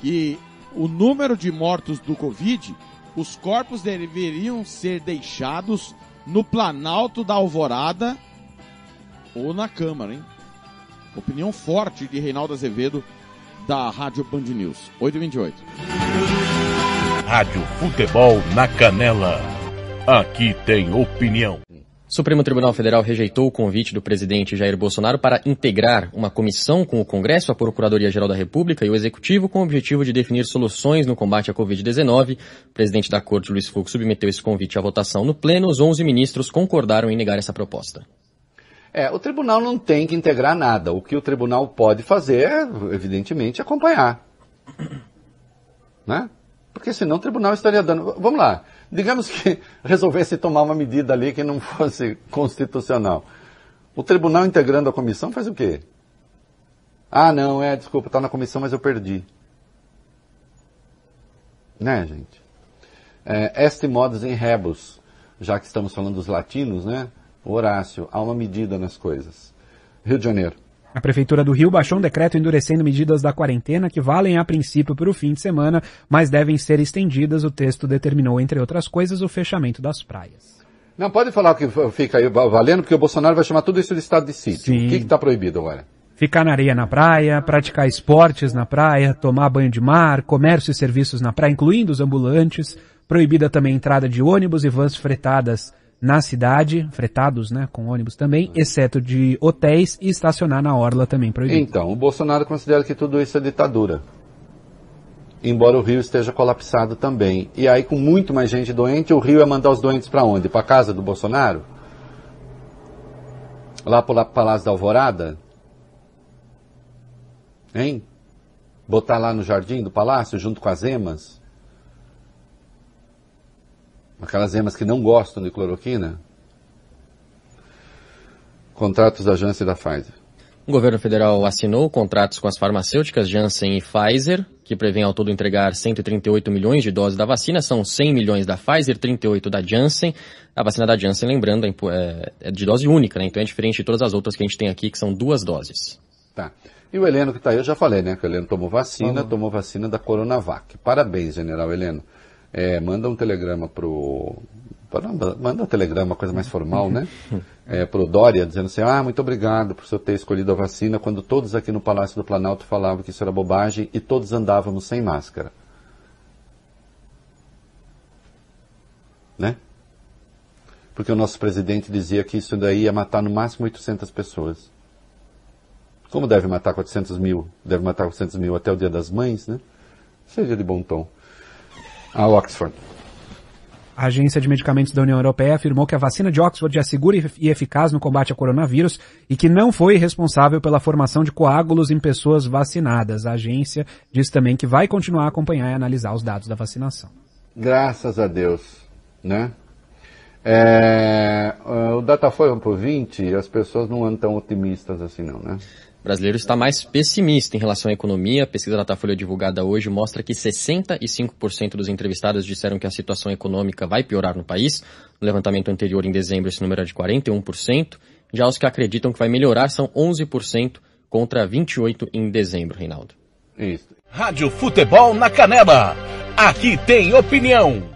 que o número de mortos do Covid, os corpos deveriam ser deixados no Planalto da Alvorada ou na Câmara, hein? Opinião forte de Reinaldo Azevedo da Rádio Band News. 8h28. Rádio Futebol na Canela. Aqui tem opinião. Supremo Tribunal Federal rejeitou o convite do presidente Jair Bolsonaro para integrar uma comissão com o Congresso, a Procuradoria-Geral da República e o Executivo com o objetivo de definir soluções no combate à Covid-19. O presidente da Corte, Luiz Fux, submeteu esse convite à votação no Pleno. Os 11 ministros concordaram em negar essa proposta. É, o tribunal não tem que integrar nada. O que o tribunal pode fazer é, evidentemente, acompanhar. Né? Porque senão o tribunal estaria dando. Vamos lá. Digamos que resolvesse tomar uma medida ali que não fosse constitucional. O tribunal integrando a comissão faz o quê? Ah, não, é, desculpa, está na comissão, mas eu perdi. Né, gente? É, este modus em rebus, já que estamos falando dos latinos, né? Horácio, há uma medida nas coisas. Rio de Janeiro. A Prefeitura do Rio baixou um decreto endurecendo medidas da quarentena que valem a princípio para o fim de semana, mas devem ser estendidas. O texto determinou, entre outras coisas, o fechamento das praias. Não, pode falar que fica aí valendo, porque o Bolsonaro vai chamar tudo isso de estado de sítio. Sim. O que está proibido agora? Ficar na areia na praia, praticar esportes na praia, tomar banho de mar, comércio e serviços na praia, incluindo os ambulantes. Proibida também a entrada de ônibus e vans fretadas na cidade, fretados, né, com ônibus também, exceto de hotéis e estacionar na orla também proibido. Então, o Bolsonaro considera que tudo isso é ditadura. Embora o Rio esteja colapsado também. E aí, com muito mais gente doente, o Rio é mandar os doentes para onde? Para casa do Bolsonaro? Lá para o Palácio da Alvorada? Hein? Botar lá no jardim do palácio, junto com as emas? Aquelas emas que não gostam de cloroquina? Contratos da Janssen e da Pfizer. O governo federal assinou contratos com as farmacêuticas Janssen e Pfizer, que prevêem ao todo entregar 138 milhões de doses da vacina. São 100 milhões da Pfizer, 38 da Janssen. A vacina da Janssen, lembrando, é, é de dose única, né? Então é diferente de todas as outras que a gente tem aqui, que são duas doses. Tá. E o Heleno que está aí, eu já falei, né? Que o Heleno tomou vacina, uhum. tomou vacina da Coronavac. Parabéns, general Heleno. É, manda um telegrama pro. Manda um telegrama, coisa mais formal, né? É, pro Dória, dizendo assim, ah, muito obrigado por você ter escolhido a vacina, quando todos aqui no Palácio do Planalto falavam que isso era bobagem e todos andávamos sem máscara. Né? Porque o nosso presidente dizia que isso daí ia matar no máximo 800 pessoas. Como deve matar 400 mil? Deve matar 400 mil até o dia das mães, né? Seja de bom tom. A Oxford. A Agência de Medicamentos da União Europeia afirmou que a vacina de Oxford é segura e eficaz no combate ao coronavírus e que não foi responsável pela formação de coágulos em pessoas vacinadas. A agência diz também que vai continuar a acompanhar e analisar os dados da vacinação. Graças a Deus, né? É, o Datafolha por 20, as pessoas não andam tão otimistas assim não, né? Brasileiro está mais pessimista em relação à economia. A pesquisa da Datafolha divulgada hoje mostra que 65% dos entrevistados disseram que a situação econômica vai piorar no país. No levantamento anterior, em dezembro, esse número era de 41%. Já os que acreditam que vai melhorar são 11% contra 28% em dezembro, Reinaldo. Isso. Rádio Futebol na Canela. Aqui tem opinião.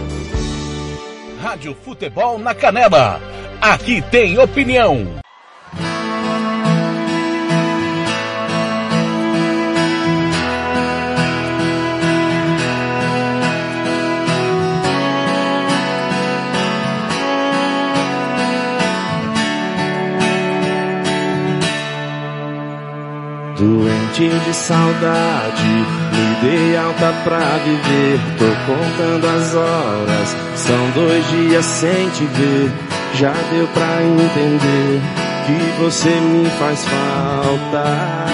Rádio Futebol na Canela. Aqui tem opinião. Doente de saudade, me dei alta pra viver. Tô contando as horas, são dois dias sem te ver. Já deu pra entender que você me faz falta.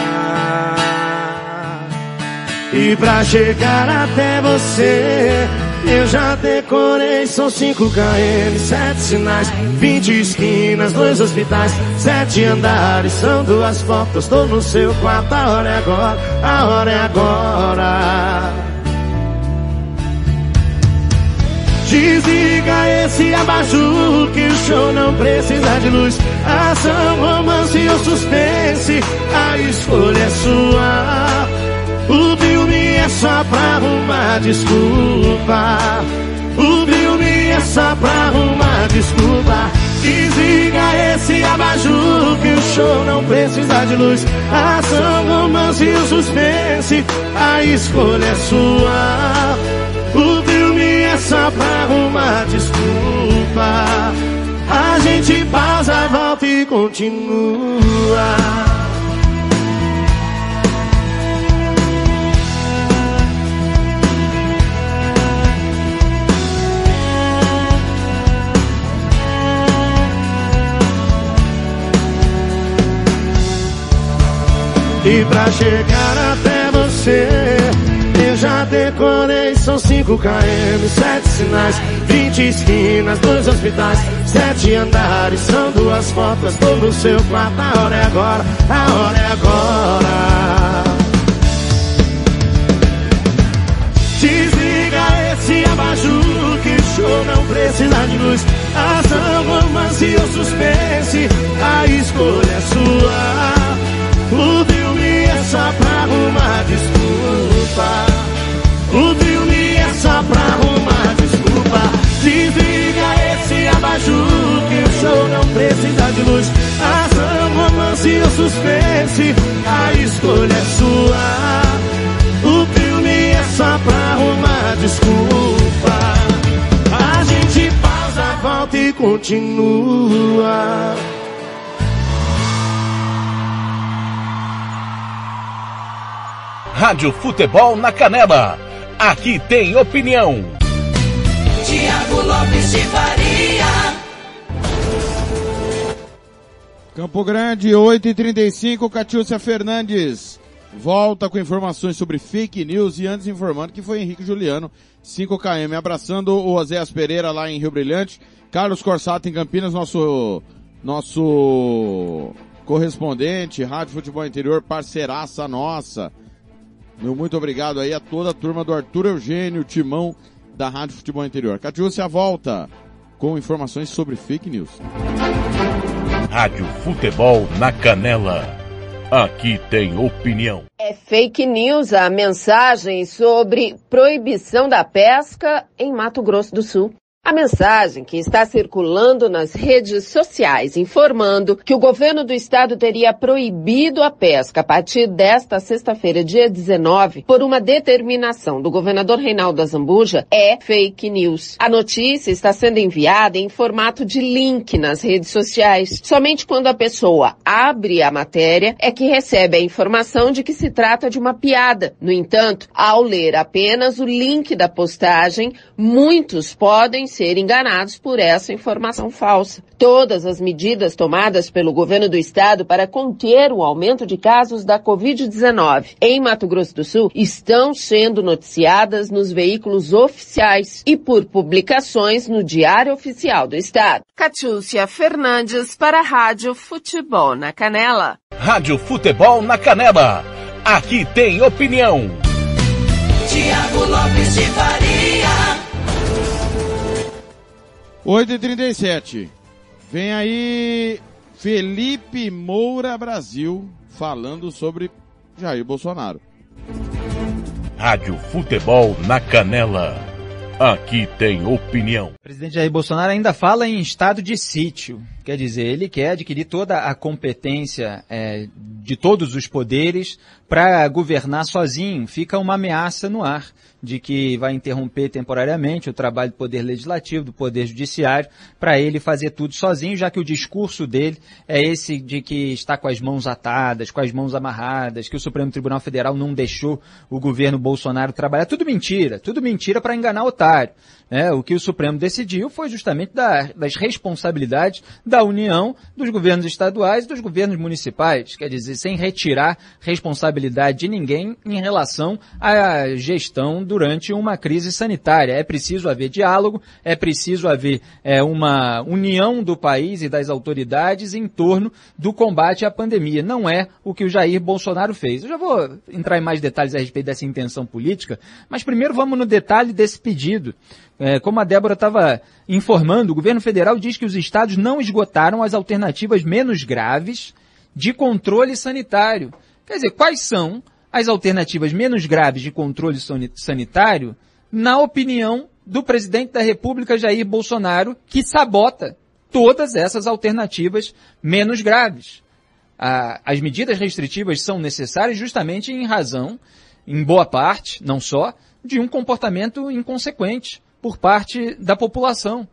E pra chegar até você, eu já decorei, são 5 km, 7 sinais, 20 esquinas, dois hospitais, sete andares, são duas fotos, tô no seu quarto, a hora é agora, a hora é agora. Desliga esse abajur que o show não precisa de luz. Ação, romance ou suspense, a escolha é sua. O filme é só pra arrumar desculpa. O filme é só pra arrumar desculpa. Desliga esse abajur que o show não precisa de luz. Ação, romance e o suspense, a escolha é sua. O filme é só pra arrumar desculpa. A gente pausa, volta e continua. E pra chegar até você. Eu já decorei, são 5 km, 7 sinais, 20 esquinas, dois hospitais, sete andares, são duas fotos, tô no seu quarto, a hora é agora, a hora é agora. Desliga esse abajur que o show não precisa de luz. Ação, romance ou suspense, a escolha é sua. O é só pra arrumar desculpa. O filme é só pra arrumar desculpa. Desliga esse abajur que o show não precisa de luz. Ação, romance ou suspense, a escolha é sua. O filme é só pra arrumar desculpa. A gente pausa, volta e continua. Rádio Futebol na Canela. Aqui tem opinião. Tiago Lopes de Faria. Campo Grande, 8h35, Catiúcia Fernandes. Volta com informações sobre fake news e antes informando que foi Henrique Juliano, 5KM, abraçando o Oséias Pereira lá em Rio Brilhante, Carlos Corsato em Campinas, nosso, nosso correspondente, Rádio Futebol Interior, parceiraça nossa. Meu muito obrigado aí a toda a turma do Arthur Eugênio, timão da Rádio Futebol Interior. Catiúcia volta com informações sobre fake news. Rádio Futebol na Canela. Aqui tem opinião. É fake news a mensagem sobre proibição da pesca em Mato Grosso do Sul. A mensagem que está circulando nas redes sociais informando que o governo do estado teria proibido a pesca a partir desta sexta-feira, dia 19, por uma determinação do governador Reinaldo Azambuja é fake news. A notícia está sendo enviada em formato de link nas redes sociais. Somente quando a pessoa abre a matéria é que recebe a informação de que se trata de uma piada. No entanto, ao ler apenas o link da postagem, muitos podem ser enganados por essa informação falsa. Todas as medidas tomadas pelo governo do estado para conter o aumento de casos da Covid-19 em Mato Grosso do Sul estão sendo noticiadas nos veículos oficiais e por publicações no Diário Oficial do Estado. Catiúcia Fernandes para a Rádio Futebol na Canela. Rádio Futebol na Canela. Aqui tem opinião. Tiago Lopes de Faria. 8h37. Vem aí Felipe Moura Brasil falando sobre Jair Bolsonaro. Rádio Futebol na Canela. Aqui tem opinião. O presidente Jair Bolsonaro ainda fala em estado de sítio. Quer dizer, ele quer adquirir toda a competência é, de todos os poderes para governar sozinho. Fica uma ameaça no ar de que vai interromper temporariamente o trabalho do Poder Legislativo, do Poder Judiciário, para ele fazer tudo sozinho, já que o discurso dele é esse de que está com as mãos atadas, com as mãos amarradas, que o Supremo Tribunal Federal não deixou o governo Bolsonaro trabalhar. Tudo mentira, tudo mentira para enganar otário. É, o que o Supremo decidiu foi justamente da, das responsabilidades da União, dos governos estaduais e dos governos municipais. Quer dizer, sem retirar responsabilidade de ninguém em relação à gestão durante uma crise sanitária. É preciso haver diálogo, é preciso haver é, uma união do país e das autoridades em torno do combate à pandemia. Não é o que o Jair Bolsonaro fez. Eu já vou entrar em mais detalhes a respeito dessa intenção política, mas primeiro vamos no detalhe desse pedido. É, como a Débora estava informando, o governo federal diz que os estados não esgotaram as alternativas menos graves de controle sanitário. Quer dizer, quais são as alternativas menos graves de controle sanitário, na opinião do presidente da República, Jair Bolsonaro, que sabota todas essas alternativas menos graves? as medidas restritivas são necessárias justamente em razão, em boa parte, não só, de um comportamento inconsequente por parte da população.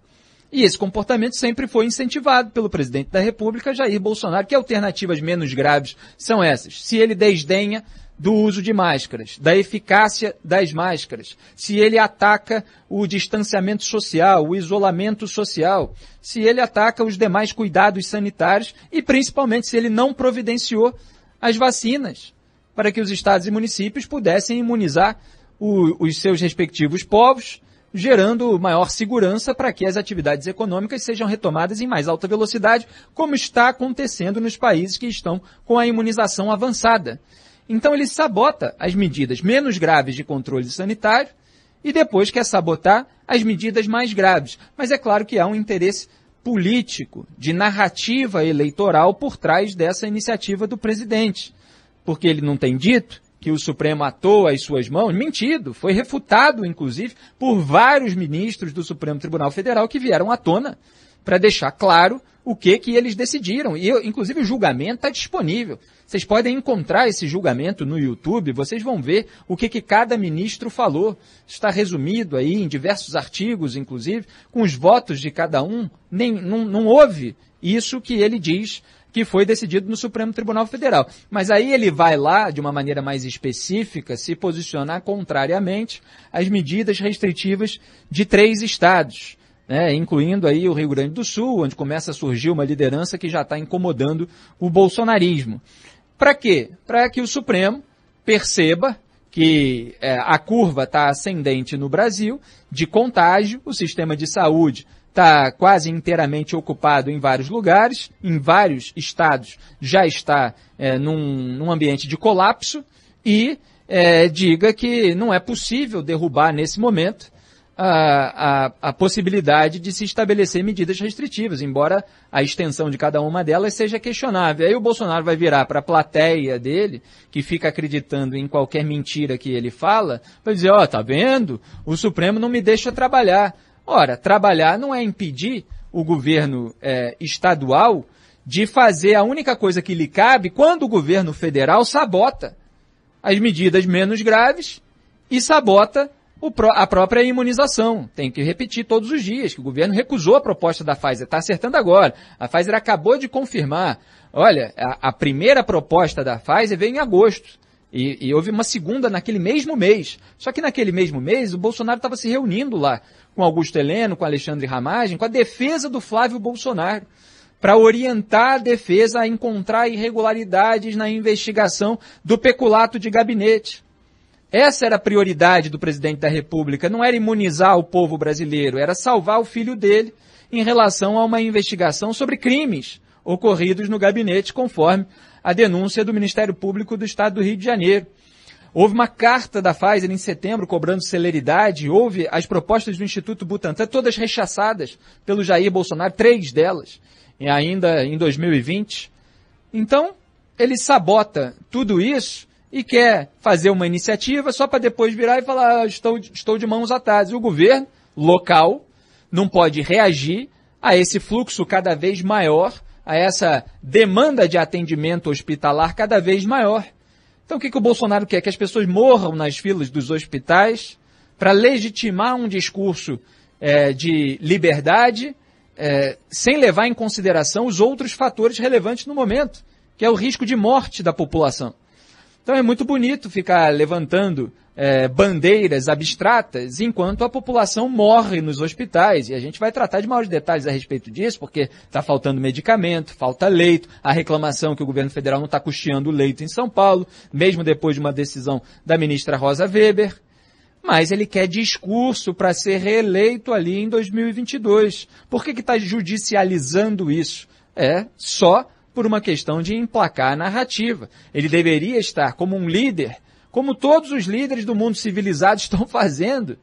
E esse comportamento sempre foi incentivado pelo presidente da República, Jair Bolsonaro. Que alternativas menos graves são essas? Se ele desdenha do uso de máscaras, da eficácia das máscaras, se ele ataca o distanciamento social, o isolamento social, se ele ataca os demais cuidados sanitários e principalmente se ele não providenciou as vacinas. para que os estados e municípios pudessem imunizar o, os seus respectivos povos, gerando maior segurança para que as atividades econômicas sejam retomadas em mais alta velocidade, como está acontecendo nos países que estão com a imunização avançada. Então ele sabota as medidas menos graves de controle sanitário e depois quer sabotar as medidas mais graves. Mas é claro que há um interesse político, de narrativa eleitoral por trás dessa iniciativa do presidente. Porque ele não tem dito que o Supremo atou as suas mãos, mentido, foi refutado, inclusive, por vários ministros do Supremo Tribunal Federal que vieram à tona para deixar claro o que que eles decidiram. E, inclusive, o julgamento está disponível. Vocês podem encontrar esse julgamento no YouTube, vocês vão ver o que, que cada ministro falou. Está resumido aí em diversos artigos, inclusive, com os votos de cada um. Nem, não, não houve isso que ele diz que foi decidido no Supremo Tribunal Federal. Mas aí ele vai lá, de uma maneira mais específica, se posicionar contrariamente às medidas restritivas de três estados né, incluindo aí o Rio Grande do Sul, onde começa a surgir uma liderança que já está incomodando o bolsonarismo. Para quê? Para que o Supremo perceba que é, a curva está ascendente no Brasil, de contágio, o sistema de saúde está quase inteiramente ocupado em vários lugares, em vários estados já está é, num, num ambiente de colapso, e é, diga que não é possível derrubar nesse momento a, a, a, possibilidade de se estabelecer medidas restritivas, embora a extensão de cada uma delas seja questionável. Aí o Bolsonaro vai virar para a plateia dele, que fica acreditando em qualquer mentira que ele fala, vai dizer, ó, oh, tá vendo? O Supremo não me deixa trabalhar. Ora, trabalhar não é impedir o governo é, estadual de fazer a única coisa que lhe cabe quando o governo federal sabota as medidas menos graves e sabota a própria imunização. Tem que repetir todos os dias que o governo recusou a proposta da Pfizer. Está acertando agora. A Pfizer acabou de confirmar. Olha, a, a primeira proposta da Pfizer veio em agosto. E, e, houve uma segunda naquele mesmo mês. Só que naquele mesmo mês, o Bolsonaro estava se reunindo lá com Augusto Heleno, com Alexandre Ramagem, com a defesa do Flávio Bolsonaro, para orientar a defesa a encontrar irregularidades na investigação do peculato de gabinete. Essa era a prioridade do presidente da República, não era imunizar o povo brasileiro, era salvar o filho dele em relação a uma investigação sobre crimes ocorridos no gabinete, conforme a denúncia do Ministério Público do Estado do Rio de Janeiro. Houve uma carta da Pfizer em setembro cobrando celeridade, houve as propostas do Instituto Butantan, todas rechaçadas pelo Jair Bolsonaro, três delas, ainda em 2020. Então, ele sabota tudo isso e quer fazer uma iniciativa só para depois virar e falar, ah, estou, estou de mãos atadas. E o governo local não pode reagir a esse fluxo cada vez maior, a essa demanda de atendimento hospitalar cada vez maior. Então o que, que o Bolsonaro quer? Que as pessoas morram nas filas dos hospitais para legitimar um discurso é, de liberdade, é, sem levar em consideração os outros fatores relevantes no momento, que é o risco de morte da população. Então é muito bonito ficar levantando é, bandeiras abstratas enquanto a população morre nos hospitais. E a gente vai tratar de maiores detalhes a respeito disso, porque está faltando medicamento, falta leito, a reclamação que o governo federal não está custeando leito em São Paulo, mesmo depois de uma decisão da ministra Rosa Weber. Mas ele quer discurso para ser reeleito ali em 2022. Por que está judicializando isso? É só por uma questão de emplacar a narrativa. Ele deveria estar como um líder, como todos os líderes do mundo civilizado estão fazendo,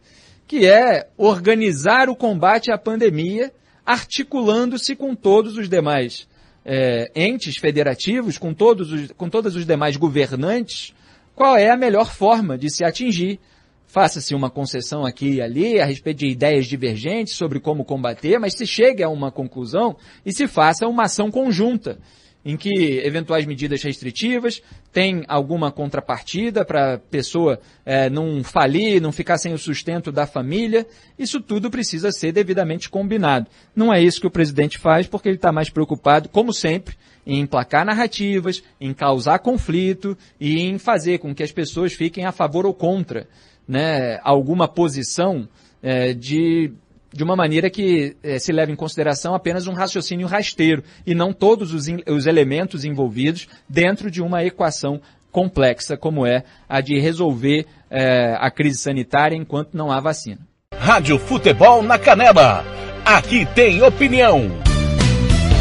que é organizar o combate à pandemia, articulando-se com todos os demais é, entes federativos, com todos os, com todos os demais governantes, qual é a melhor forma de se atingir? Faça-se uma concessão aqui e ali a respeito de ideias divergentes sobre como combater, mas se chegue a uma conclusão e se faça uma ação conjunta em que eventuais medidas restritivas tem alguma contrapartida para a pessoa é, não falir, não ficar sem o sustento da família. Isso tudo precisa ser devidamente combinado. Não é isso que o presidente faz, porque ele está mais preocupado, como sempre, em emplacar narrativas, em causar conflito e em fazer com que as pessoas fiquem a favor ou contra né, alguma posição é, de de uma maneira que eh, se leve em consideração apenas um raciocínio rasteiro e não todos os, os elementos envolvidos dentro de uma equação complexa como é a de resolver eh, a crise sanitária enquanto não há vacina. Rádio Futebol na Canela. Aqui tem opinião.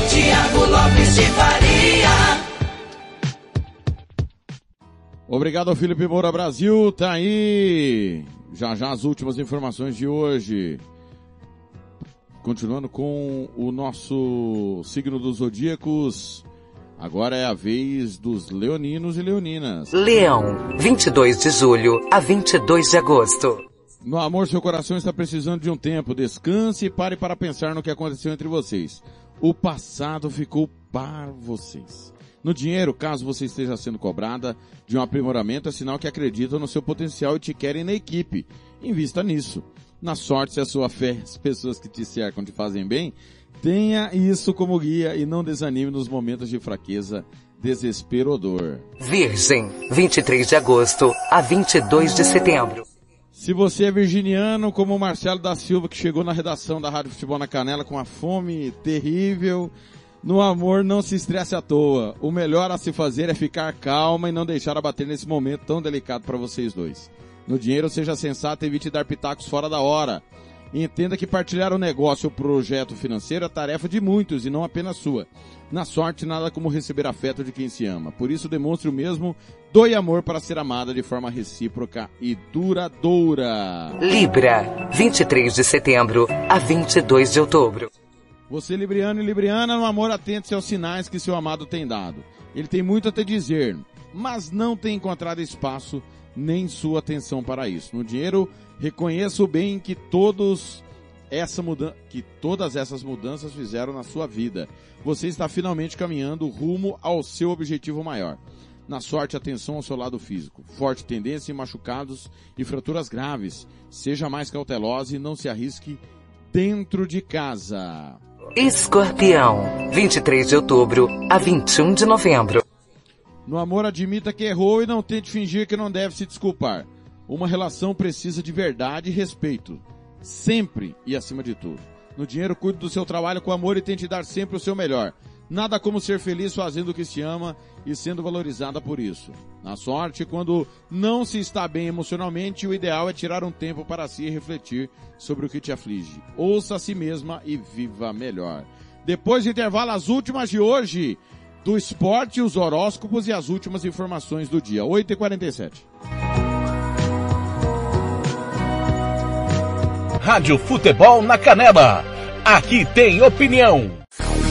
Tiago Lopes de Faria. Obrigado, Felipe Moura Brasil. Tá aí. Já já as últimas informações de hoje. Continuando com o nosso signo dos zodíacos. Agora é a vez dos leoninos e leoninas. Leão, 22 de julho a 22 de agosto. No amor, seu coração está precisando de um tempo. Descanse e pare para pensar no que aconteceu entre vocês. O passado ficou para vocês. No dinheiro, caso você esteja sendo cobrada de um aprimoramento, é sinal que acreditam no seu potencial e te querem na equipe. Invista nisso. Na sorte, se a sua fé, as pessoas que te cercam te fazem bem, tenha isso como guia e não desanime nos momentos de fraqueza, desespero ou dor. Virgem, 23 de agosto a 22 de setembro. Se você é virginiano, como o Marcelo da Silva, que chegou na redação da Rádio Futebol na Canela com uma fome terrível, no amor não se estresse à toa. O melhor a se fazer é ficar calma e não deixar abater nesse momento tão delicado para vocês dois. No dinheiro, seja sensato e evite dar pitacos fora da hora. E entenda que partilhar o negócio ou projeto financeiro é tarefa de muitos e não apenas sua. Na sorte, nada como receber afeto de quem se ama. Por isso, demonstre o mesmo, doe amor para ser amada de forma recíproca e duradoura. Libra, 23 de setembro a 22 de outubro. Você, Libriano e Libriana, no amor atente aos sinais que seu amado tem dado. Ele tem muito a te dizer, mas não tem encontrado espaço nem sua atenção para isso. No dinheiro, reconheça bem que todos essa mudança, que todas essas mudanças fizeram na sua vida. Você está finalmente caminhando rumo ao seu objetivo maior. Na sorte, atenção ao seu lado físico. Forte tendência em machucados e fraturas graves. Seja mais cautelosa e não se arrisque dentro de casa. Escorpião, 23 de outubro a 21 de novembro. No amor, admita que errou e não tente fingir que não deve se desculpar. Uma relação precisa de verdade e respeito. Sempre e acima de tudo. No dinheiro, cuide do seu trabalho com amor e tente dar sempre o seu melhor. Nada como ser feliz fazendo o que se ama e sendo valorizada por isso. Na sorte, quando não se está bem emocionalmente, o ideal é tirar um tempo para si e refletir sobre o que te aflige. Ouça a si mesma e viva melhor. Depois do intervalo, as últimas de hoje do esporte, os horóscopos e as últimas informações do dia. 8h47. Rádio Futebol na Canela. Aqui tem opinião.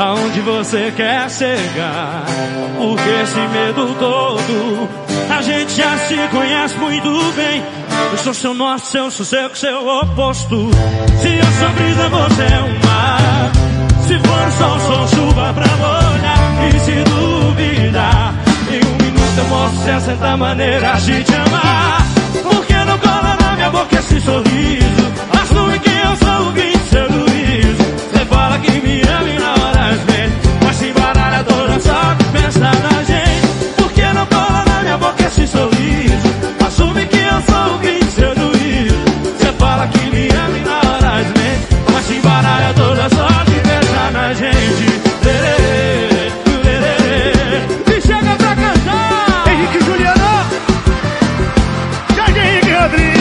Aonde você quer chegar? Porque esse medo todo, a gente já se conhece muito bem. Eu sou seu norte, seu sossego, seu oposto. Se eu sou brisa, você é um mar. Se for sol, sou chuva pra molhar. E se duvidar, em um minuto eu mostro se essa é a maneira de te amar. Porque não cola na minha boca esse sorriso. Assume que eu sou o bicho, seu juízo. Você fala que me ama e. Mas toda só pensar na gente. Porque não cola na minha boca esse sorriso. Assume que eu sou o bicho, seu juízo. Você fala que me ama e na hora vem. Mas se baralha toda só de pensar na gente. E chega pra cantar. Henrique Juliano. Jardim Rodrigues.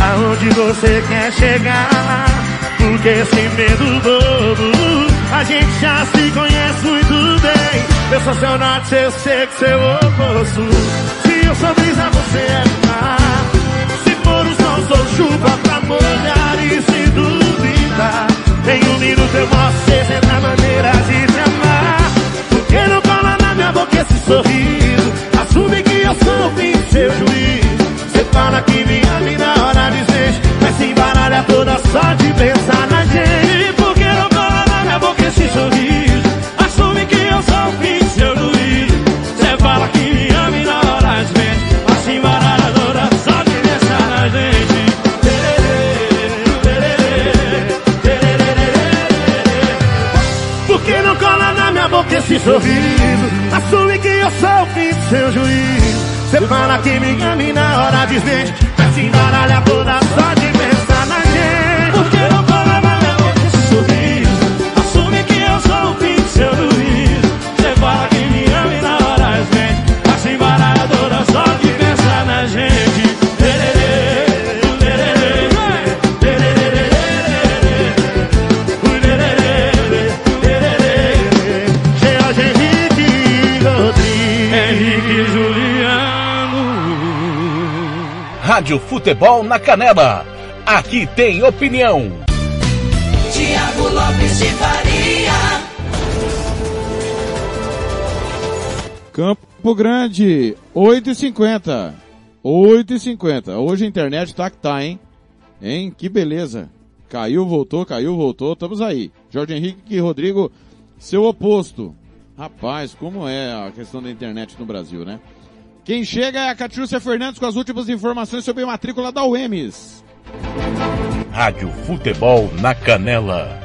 Aonde você quer chegar? Porque esse medo bobo A gente já se conhece muito bem. Eu sou seu norte, seu seco, seu oposto Se eu sou brisa, você é mar Se for o sol, sou chuva pra molhar E se duvidar Em um minuto eu mostro 60 maneiras de te amar. Porque não cola na minha boca esse sorriso. Assume que eu sou o fim do seu juízo. Você fala que me ama na hora gente Mas se baralha é toda só de pensar na gente E por que não cola na minha boca esse sorriso? Assume que eu sou o fim do seu juízo Você fala que me ama e na hora desmente Mas se baralha é toda só de pensar na gente Por que não cola na minha boca esse sorriso? Assume que eu sou o fim do seu juízo Você fala que me ama e na hora desmente Vai se embaralhar toda só de Rádio Futebol na Canela. Aqui tem opinião. Tiago Lopes de Faria. Campo Grande, 8h50. 8h50. Hoje a internet tá que tá, hein? Hein? Que beleza. Caiu, voltou, caiu, voltou. Estamos aí. Jorge Henrique e Rodrigo, seu oposto. Rapaz, como é a questão da internet no Brasil, né? Quem chega é a Catiúcia Fernandes com as últimas informações sobre a matrícula da UEMS. Rádio Futebol na Canela.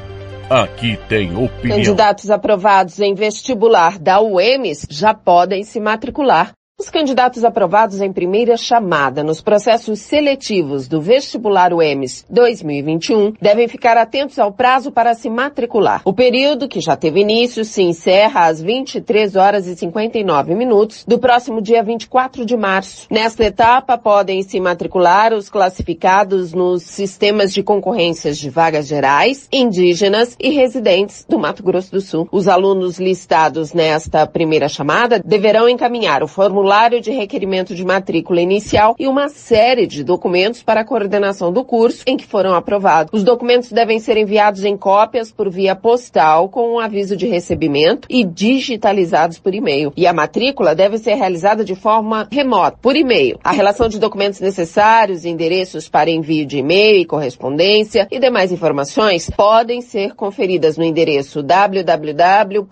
Aqui tem opinião. Candidatos aprovados em vestibular da UEMS já podem se matricular. Os candidatos aprovados em primeira chamada nos processos seletivos do vestibular UEMS 2021 devem ficar atentos ao prazo para se matricular. O período, que já teve início, se encerra às 23 horas e 59 minutos do próximo dia 24 de março. Nesta etapa, podem se matricular os classificados nos sistemas de concorrências de vagas gerais, indígenas e residentes do Mato Grosso do Sul. Os alunos listados nesta primeira chamada deverão encaminhar o formulário de requerimento de matrícula inicial e uma série de documentos para a coordenação do curso em que foram aprovados. Os documentos devem ser enviados em cópias por via postal com um aviso de recebimento e digitalizados por e-mail. E a matrícula deve ser realizada de forma remota, por e-mail. A relação de documentos necessários, endereços para envio de e-mail e correspondência e demais informações podem ser conferidas no endereço www.emes.br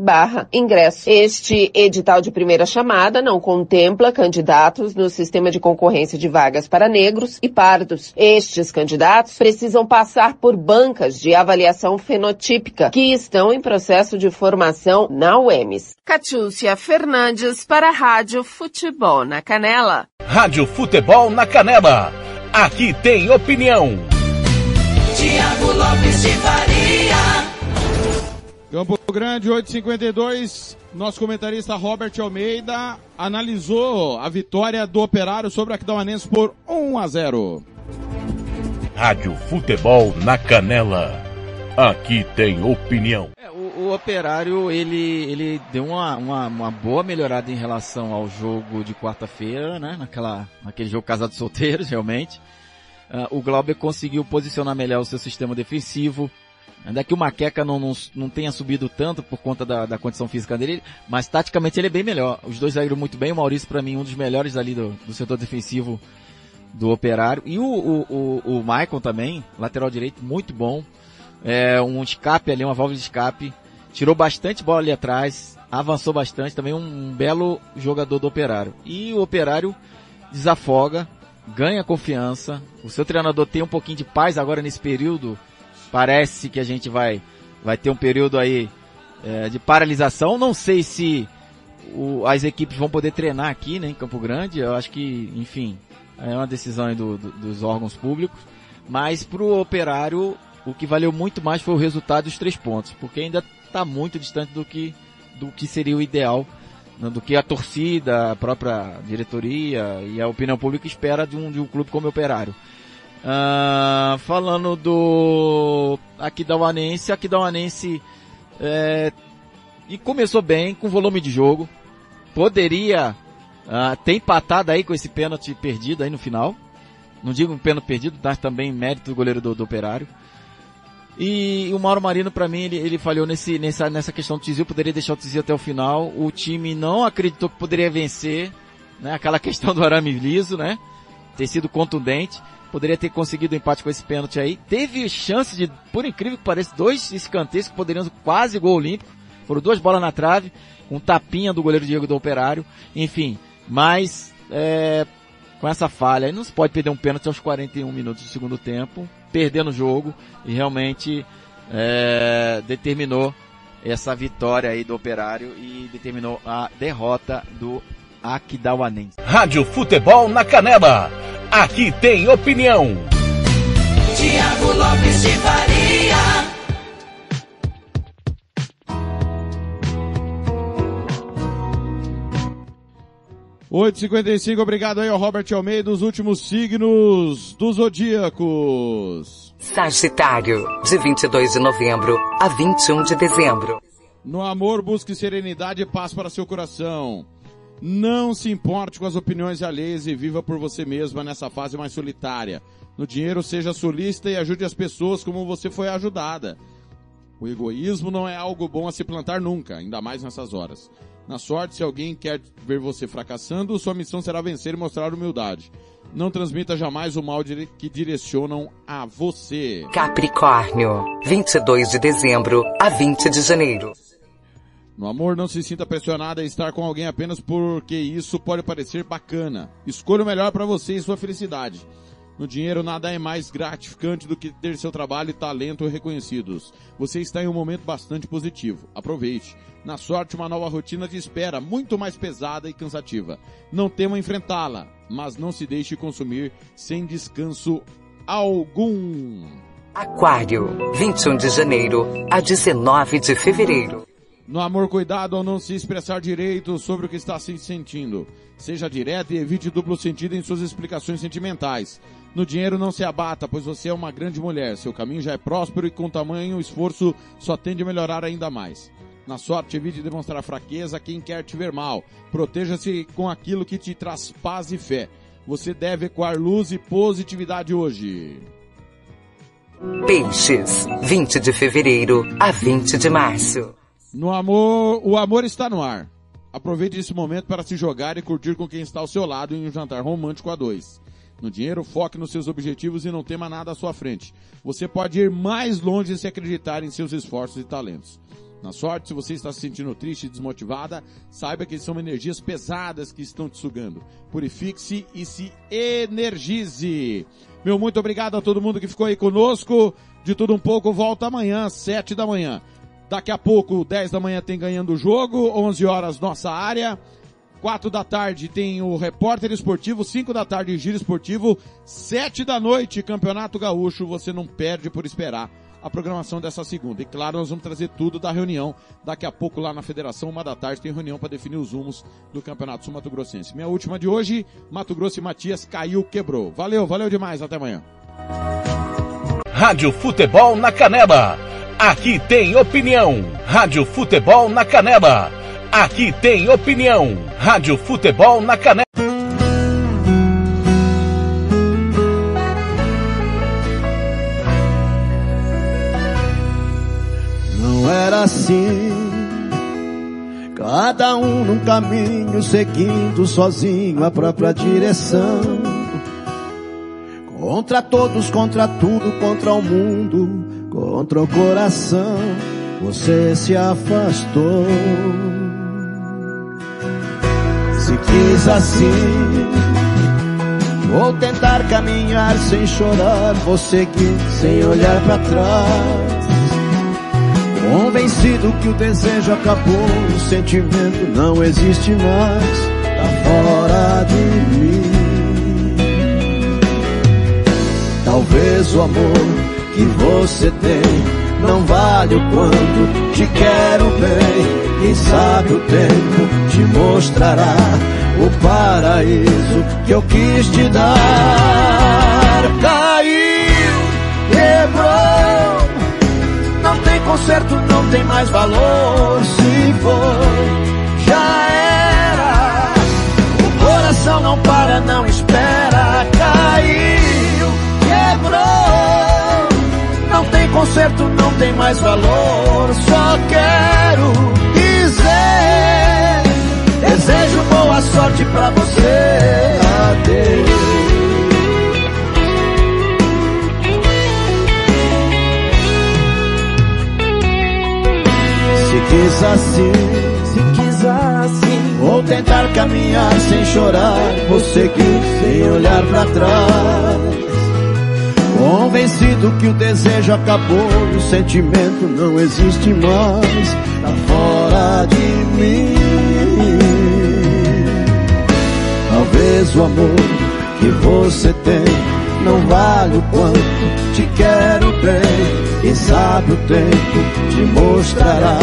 barra ingresso. Este edital de primeira chamada não contempla candidatos no sistema de concorrência de vagas para negros e pardos. Estes candidatos precisam passar por bancas de avaliação fenotípica que estão em processo de formação na UEMS. Catiúcia Fernandes para a Rádio Futebol na Canela. Rádio Futebol na Canela. Aqui tem opinião. Tiago Lopes de Faria. Campo Grande, 852. Nosso comentarista Robert Almeida analisou a vitória do Operário sobre a Aquidauanense por 1 a 0. Rádio Futebol na Canela. Aqui tem opinião. O, o Operário, ele, ele deu uma, uma, uma boa melhorada em relação ao jogo de quarta-feira, né? Naquela, naquele jogo casado solteiros, realmente. Uh, o Glauber conseguiu posicionar melhor o seu sistema defensivo. Ainda que o Maqueca não, não, não tenha subido tanto por conta da, da condição física dele, mas taticamente ele é bem melhor. Os dois saíram muito bem. O Maurício, para mim, um dos melhores ali do, do setor defensivo do Operário. E o, o, o, o Michael também, lateral direito, muito bom. É, um escape ali, uma válvula de escape. Tirou bastante bola ali atrás, avançou bastante. Também um belo jogador do Operário. E o Operário desafoga, ganha confiança. O seu treinador tem um pouquinho de paz agora nesse período Parece que a gente vai, vai ter um período aí é, de paralisação. Não sei se o, as equipes vão poder treinar aqui, né, em Campo Grande. Eu acho que, enfim, é uma decisão do, do, dos órgãos públicos. Mas para o operário, o que valeu muito mais foi o resultado dos três pontos, porque ainda está muito distante do que, do que seria o ideal, né, do que a torcida, a própria diretoria e a opinião pública espera de um, de um clube como o Operário. Uh, falando do Aquidauanense, Aquidauanense é, e começou bem, com volume de jogo. Poderia uh, ter empatado aí com esse pênalti perdido aí no final. Não digo um pênalti perdido, mas também mérito do goleiro do, do Operário. E o Mauro Marino, para mim, ele, ele falhou nesse, nessa, nessa questão do Tizil, poderia deixar o Tizil até o final. O time não acreditou que poderia vencer, né? Aquela questão do arame liso, né? Ter sido contundente poderia ter conseguido um empate com esse pênalti aí. Teve chance de, por incrível que pareça, dois escanteios que poderiam quase gol olímpico. Foram duas bolas na trave, um tapinha do goleiro Diego do Operário. Enfim, mas é, com essa falha, não se pode perder um pênalti aos 41 minutos do segundo tempo, perdendo o jogo e realmente é, determinou essa vitória aí do Operário e determinou a derrota do Aquidauanense. Rádio Futebol na Canela. Aqui tem opinião. Tiago Lopes de Faria. Oito cinquenta e cinco, obrigado aí ao Robert Almeida, os últimos signos dos zodíacos. Sagitário, de 22 de novembro a 21 de dezembro. No amor, busque serenidade e paz para seu coração. Não se importe com as opiniões alheias e viva por você mesma nessa fase mais solitária. No dinheiro, seja solista e ajude as pessoas como você foi ajudada. O egoísmo não é algo bom a se plantar nunca, ainda mais nessas horas. Na sorte, se alguém quer ver você fracassando, sua missão será vencer e mostrar humildade. Não transmita jamais o mal que direcionam a você. Capricórnio, 22 de dezembro a 20 de janeiro. No amor, não se sinta pressionada a estar com alguém apenas porque isso pode parecer bacana. Escolha o melhor para você e sua felicidade. No dinheiro, nada é mais gratificante do que ter seu trabalho e talento reconhecidos. Você está em um momento bastante positivo. Aproveite. Na sorte, uma nova rotina te espera, muito mais pesada e cansativa. Não tema enfrentá-la, mas não se deixe consumir sem descanso algum. Aquário, 21 de janeiro a 19 de fevereiro. No amor, cuidado ao não se expressar direito sobre o que está se sentindo. Seja direto e evite duplo sentido em suas explicações sentimentais. No dinheiro não se abata, pois você é uma grande mulher. Seu caminho já é próspero e com tamanho esforço só tende a melhorar ainda mais. Na sorte, evite demonstrar fraqueza a quem quer te ver mal. Proteja-se com aquilo que te traz paz e fé. Você deve ecoar luz e positividade hoje. Peixes, 20 de fevereiro a 20 de março. No amor, o amor está no ar. Aproveite esse momento para se jogar e curtir com quem está ao seu lado em um jantar romântico a dois. No dinheiro, foque nos seus objetivos e não tema nada à sua frente. Você pode ir mais longe se acreditar em seus esforços e talentos. Na sorte, se você está se sentindo triste e desmotivada, saiba que são energias pesadas que estão te sugando. Purifique-se e se energize. Meu muito obrigado a todo mundo que ficou aí conosco. De tudo um pouco, volta amanhã, sete da manhã. Daqui a pouco, 10 da manhã tem ganhando o jogo, 11 horas nossa área. 4 da tarde tem o repórter esportivo, 5 da tarde giro esportivo, 7 da noite Campeonato Gaúcho, você não perde por esperar a programação dessa segunda. E claro, nós vamos trazer tudo da reunião daqui a pouco lá na Federação, uma da tarde tem reunião para definir os rumos do Campeonato Sul Mato Grossense. Minha última de hoje, Mato Grosso e Matias caiu, quebrou. Valeu, valeu demais, até amanhã. Rádio Futebol na Canela. Aqui tem opinião. Rádio Futebol na Canela. Aqui tem opinião. Rádio Futebol na Canela. Não era assim. Cada um num caminho seguindo sozinho a própria direção. Contra todos, contra tudo, contra o mundo, contra o coração, você se afastou. Se quis assim, vou tentar caminhar sem chorar, vou seguir sem olhar para trás. Convencido que o desejo acabou, o sentimento não existe mais, tá fora de mim. Talvez o amor que você tem não vale o quanto te quero bem. Quem sabe o tempo te mostrará o paraíso que eu quis te dar. Caiu, quebrou, não tem conserto, não tem mais valor. Se for, já era. O coração não para, não espera. Caiu, Não tem conserto, não tem mais valor. Só quero dizer: desejo boa sorte pra você. Adeus. Se quis assim, se quis assim, vou tentar caminhar sem chorar, vou seguir sem olhar pra trás. Convencido que o desejo acabou e o sentimento não existe mais, cuidar de mim. Talvez o amor que você tem não vale o quanto te quero bem. Quem sabe o tempo te mostrará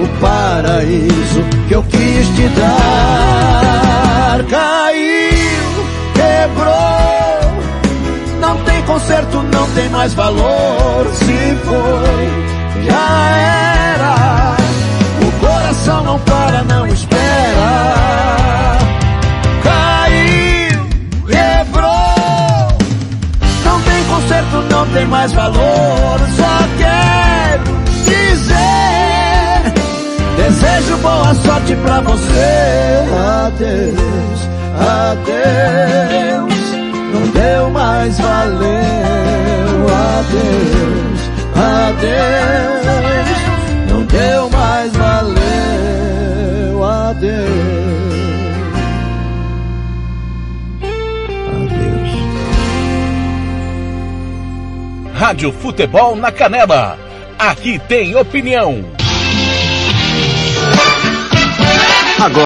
o paraíso que eu quis te dar. Caiu, quebrou, conserto, não tem mais valor. Se foi, já era. O coração não para, não espera. Caiu, quebrou, não tem conserto, não tem mais valor. Só quero dizer, desejo boa sorte pra você. Adeus, adeus, não deu mais valeu. Adeus, adeus, não deu mais valeu. Adeus. Rádio Futebol na Canela. Aqui tem opinião.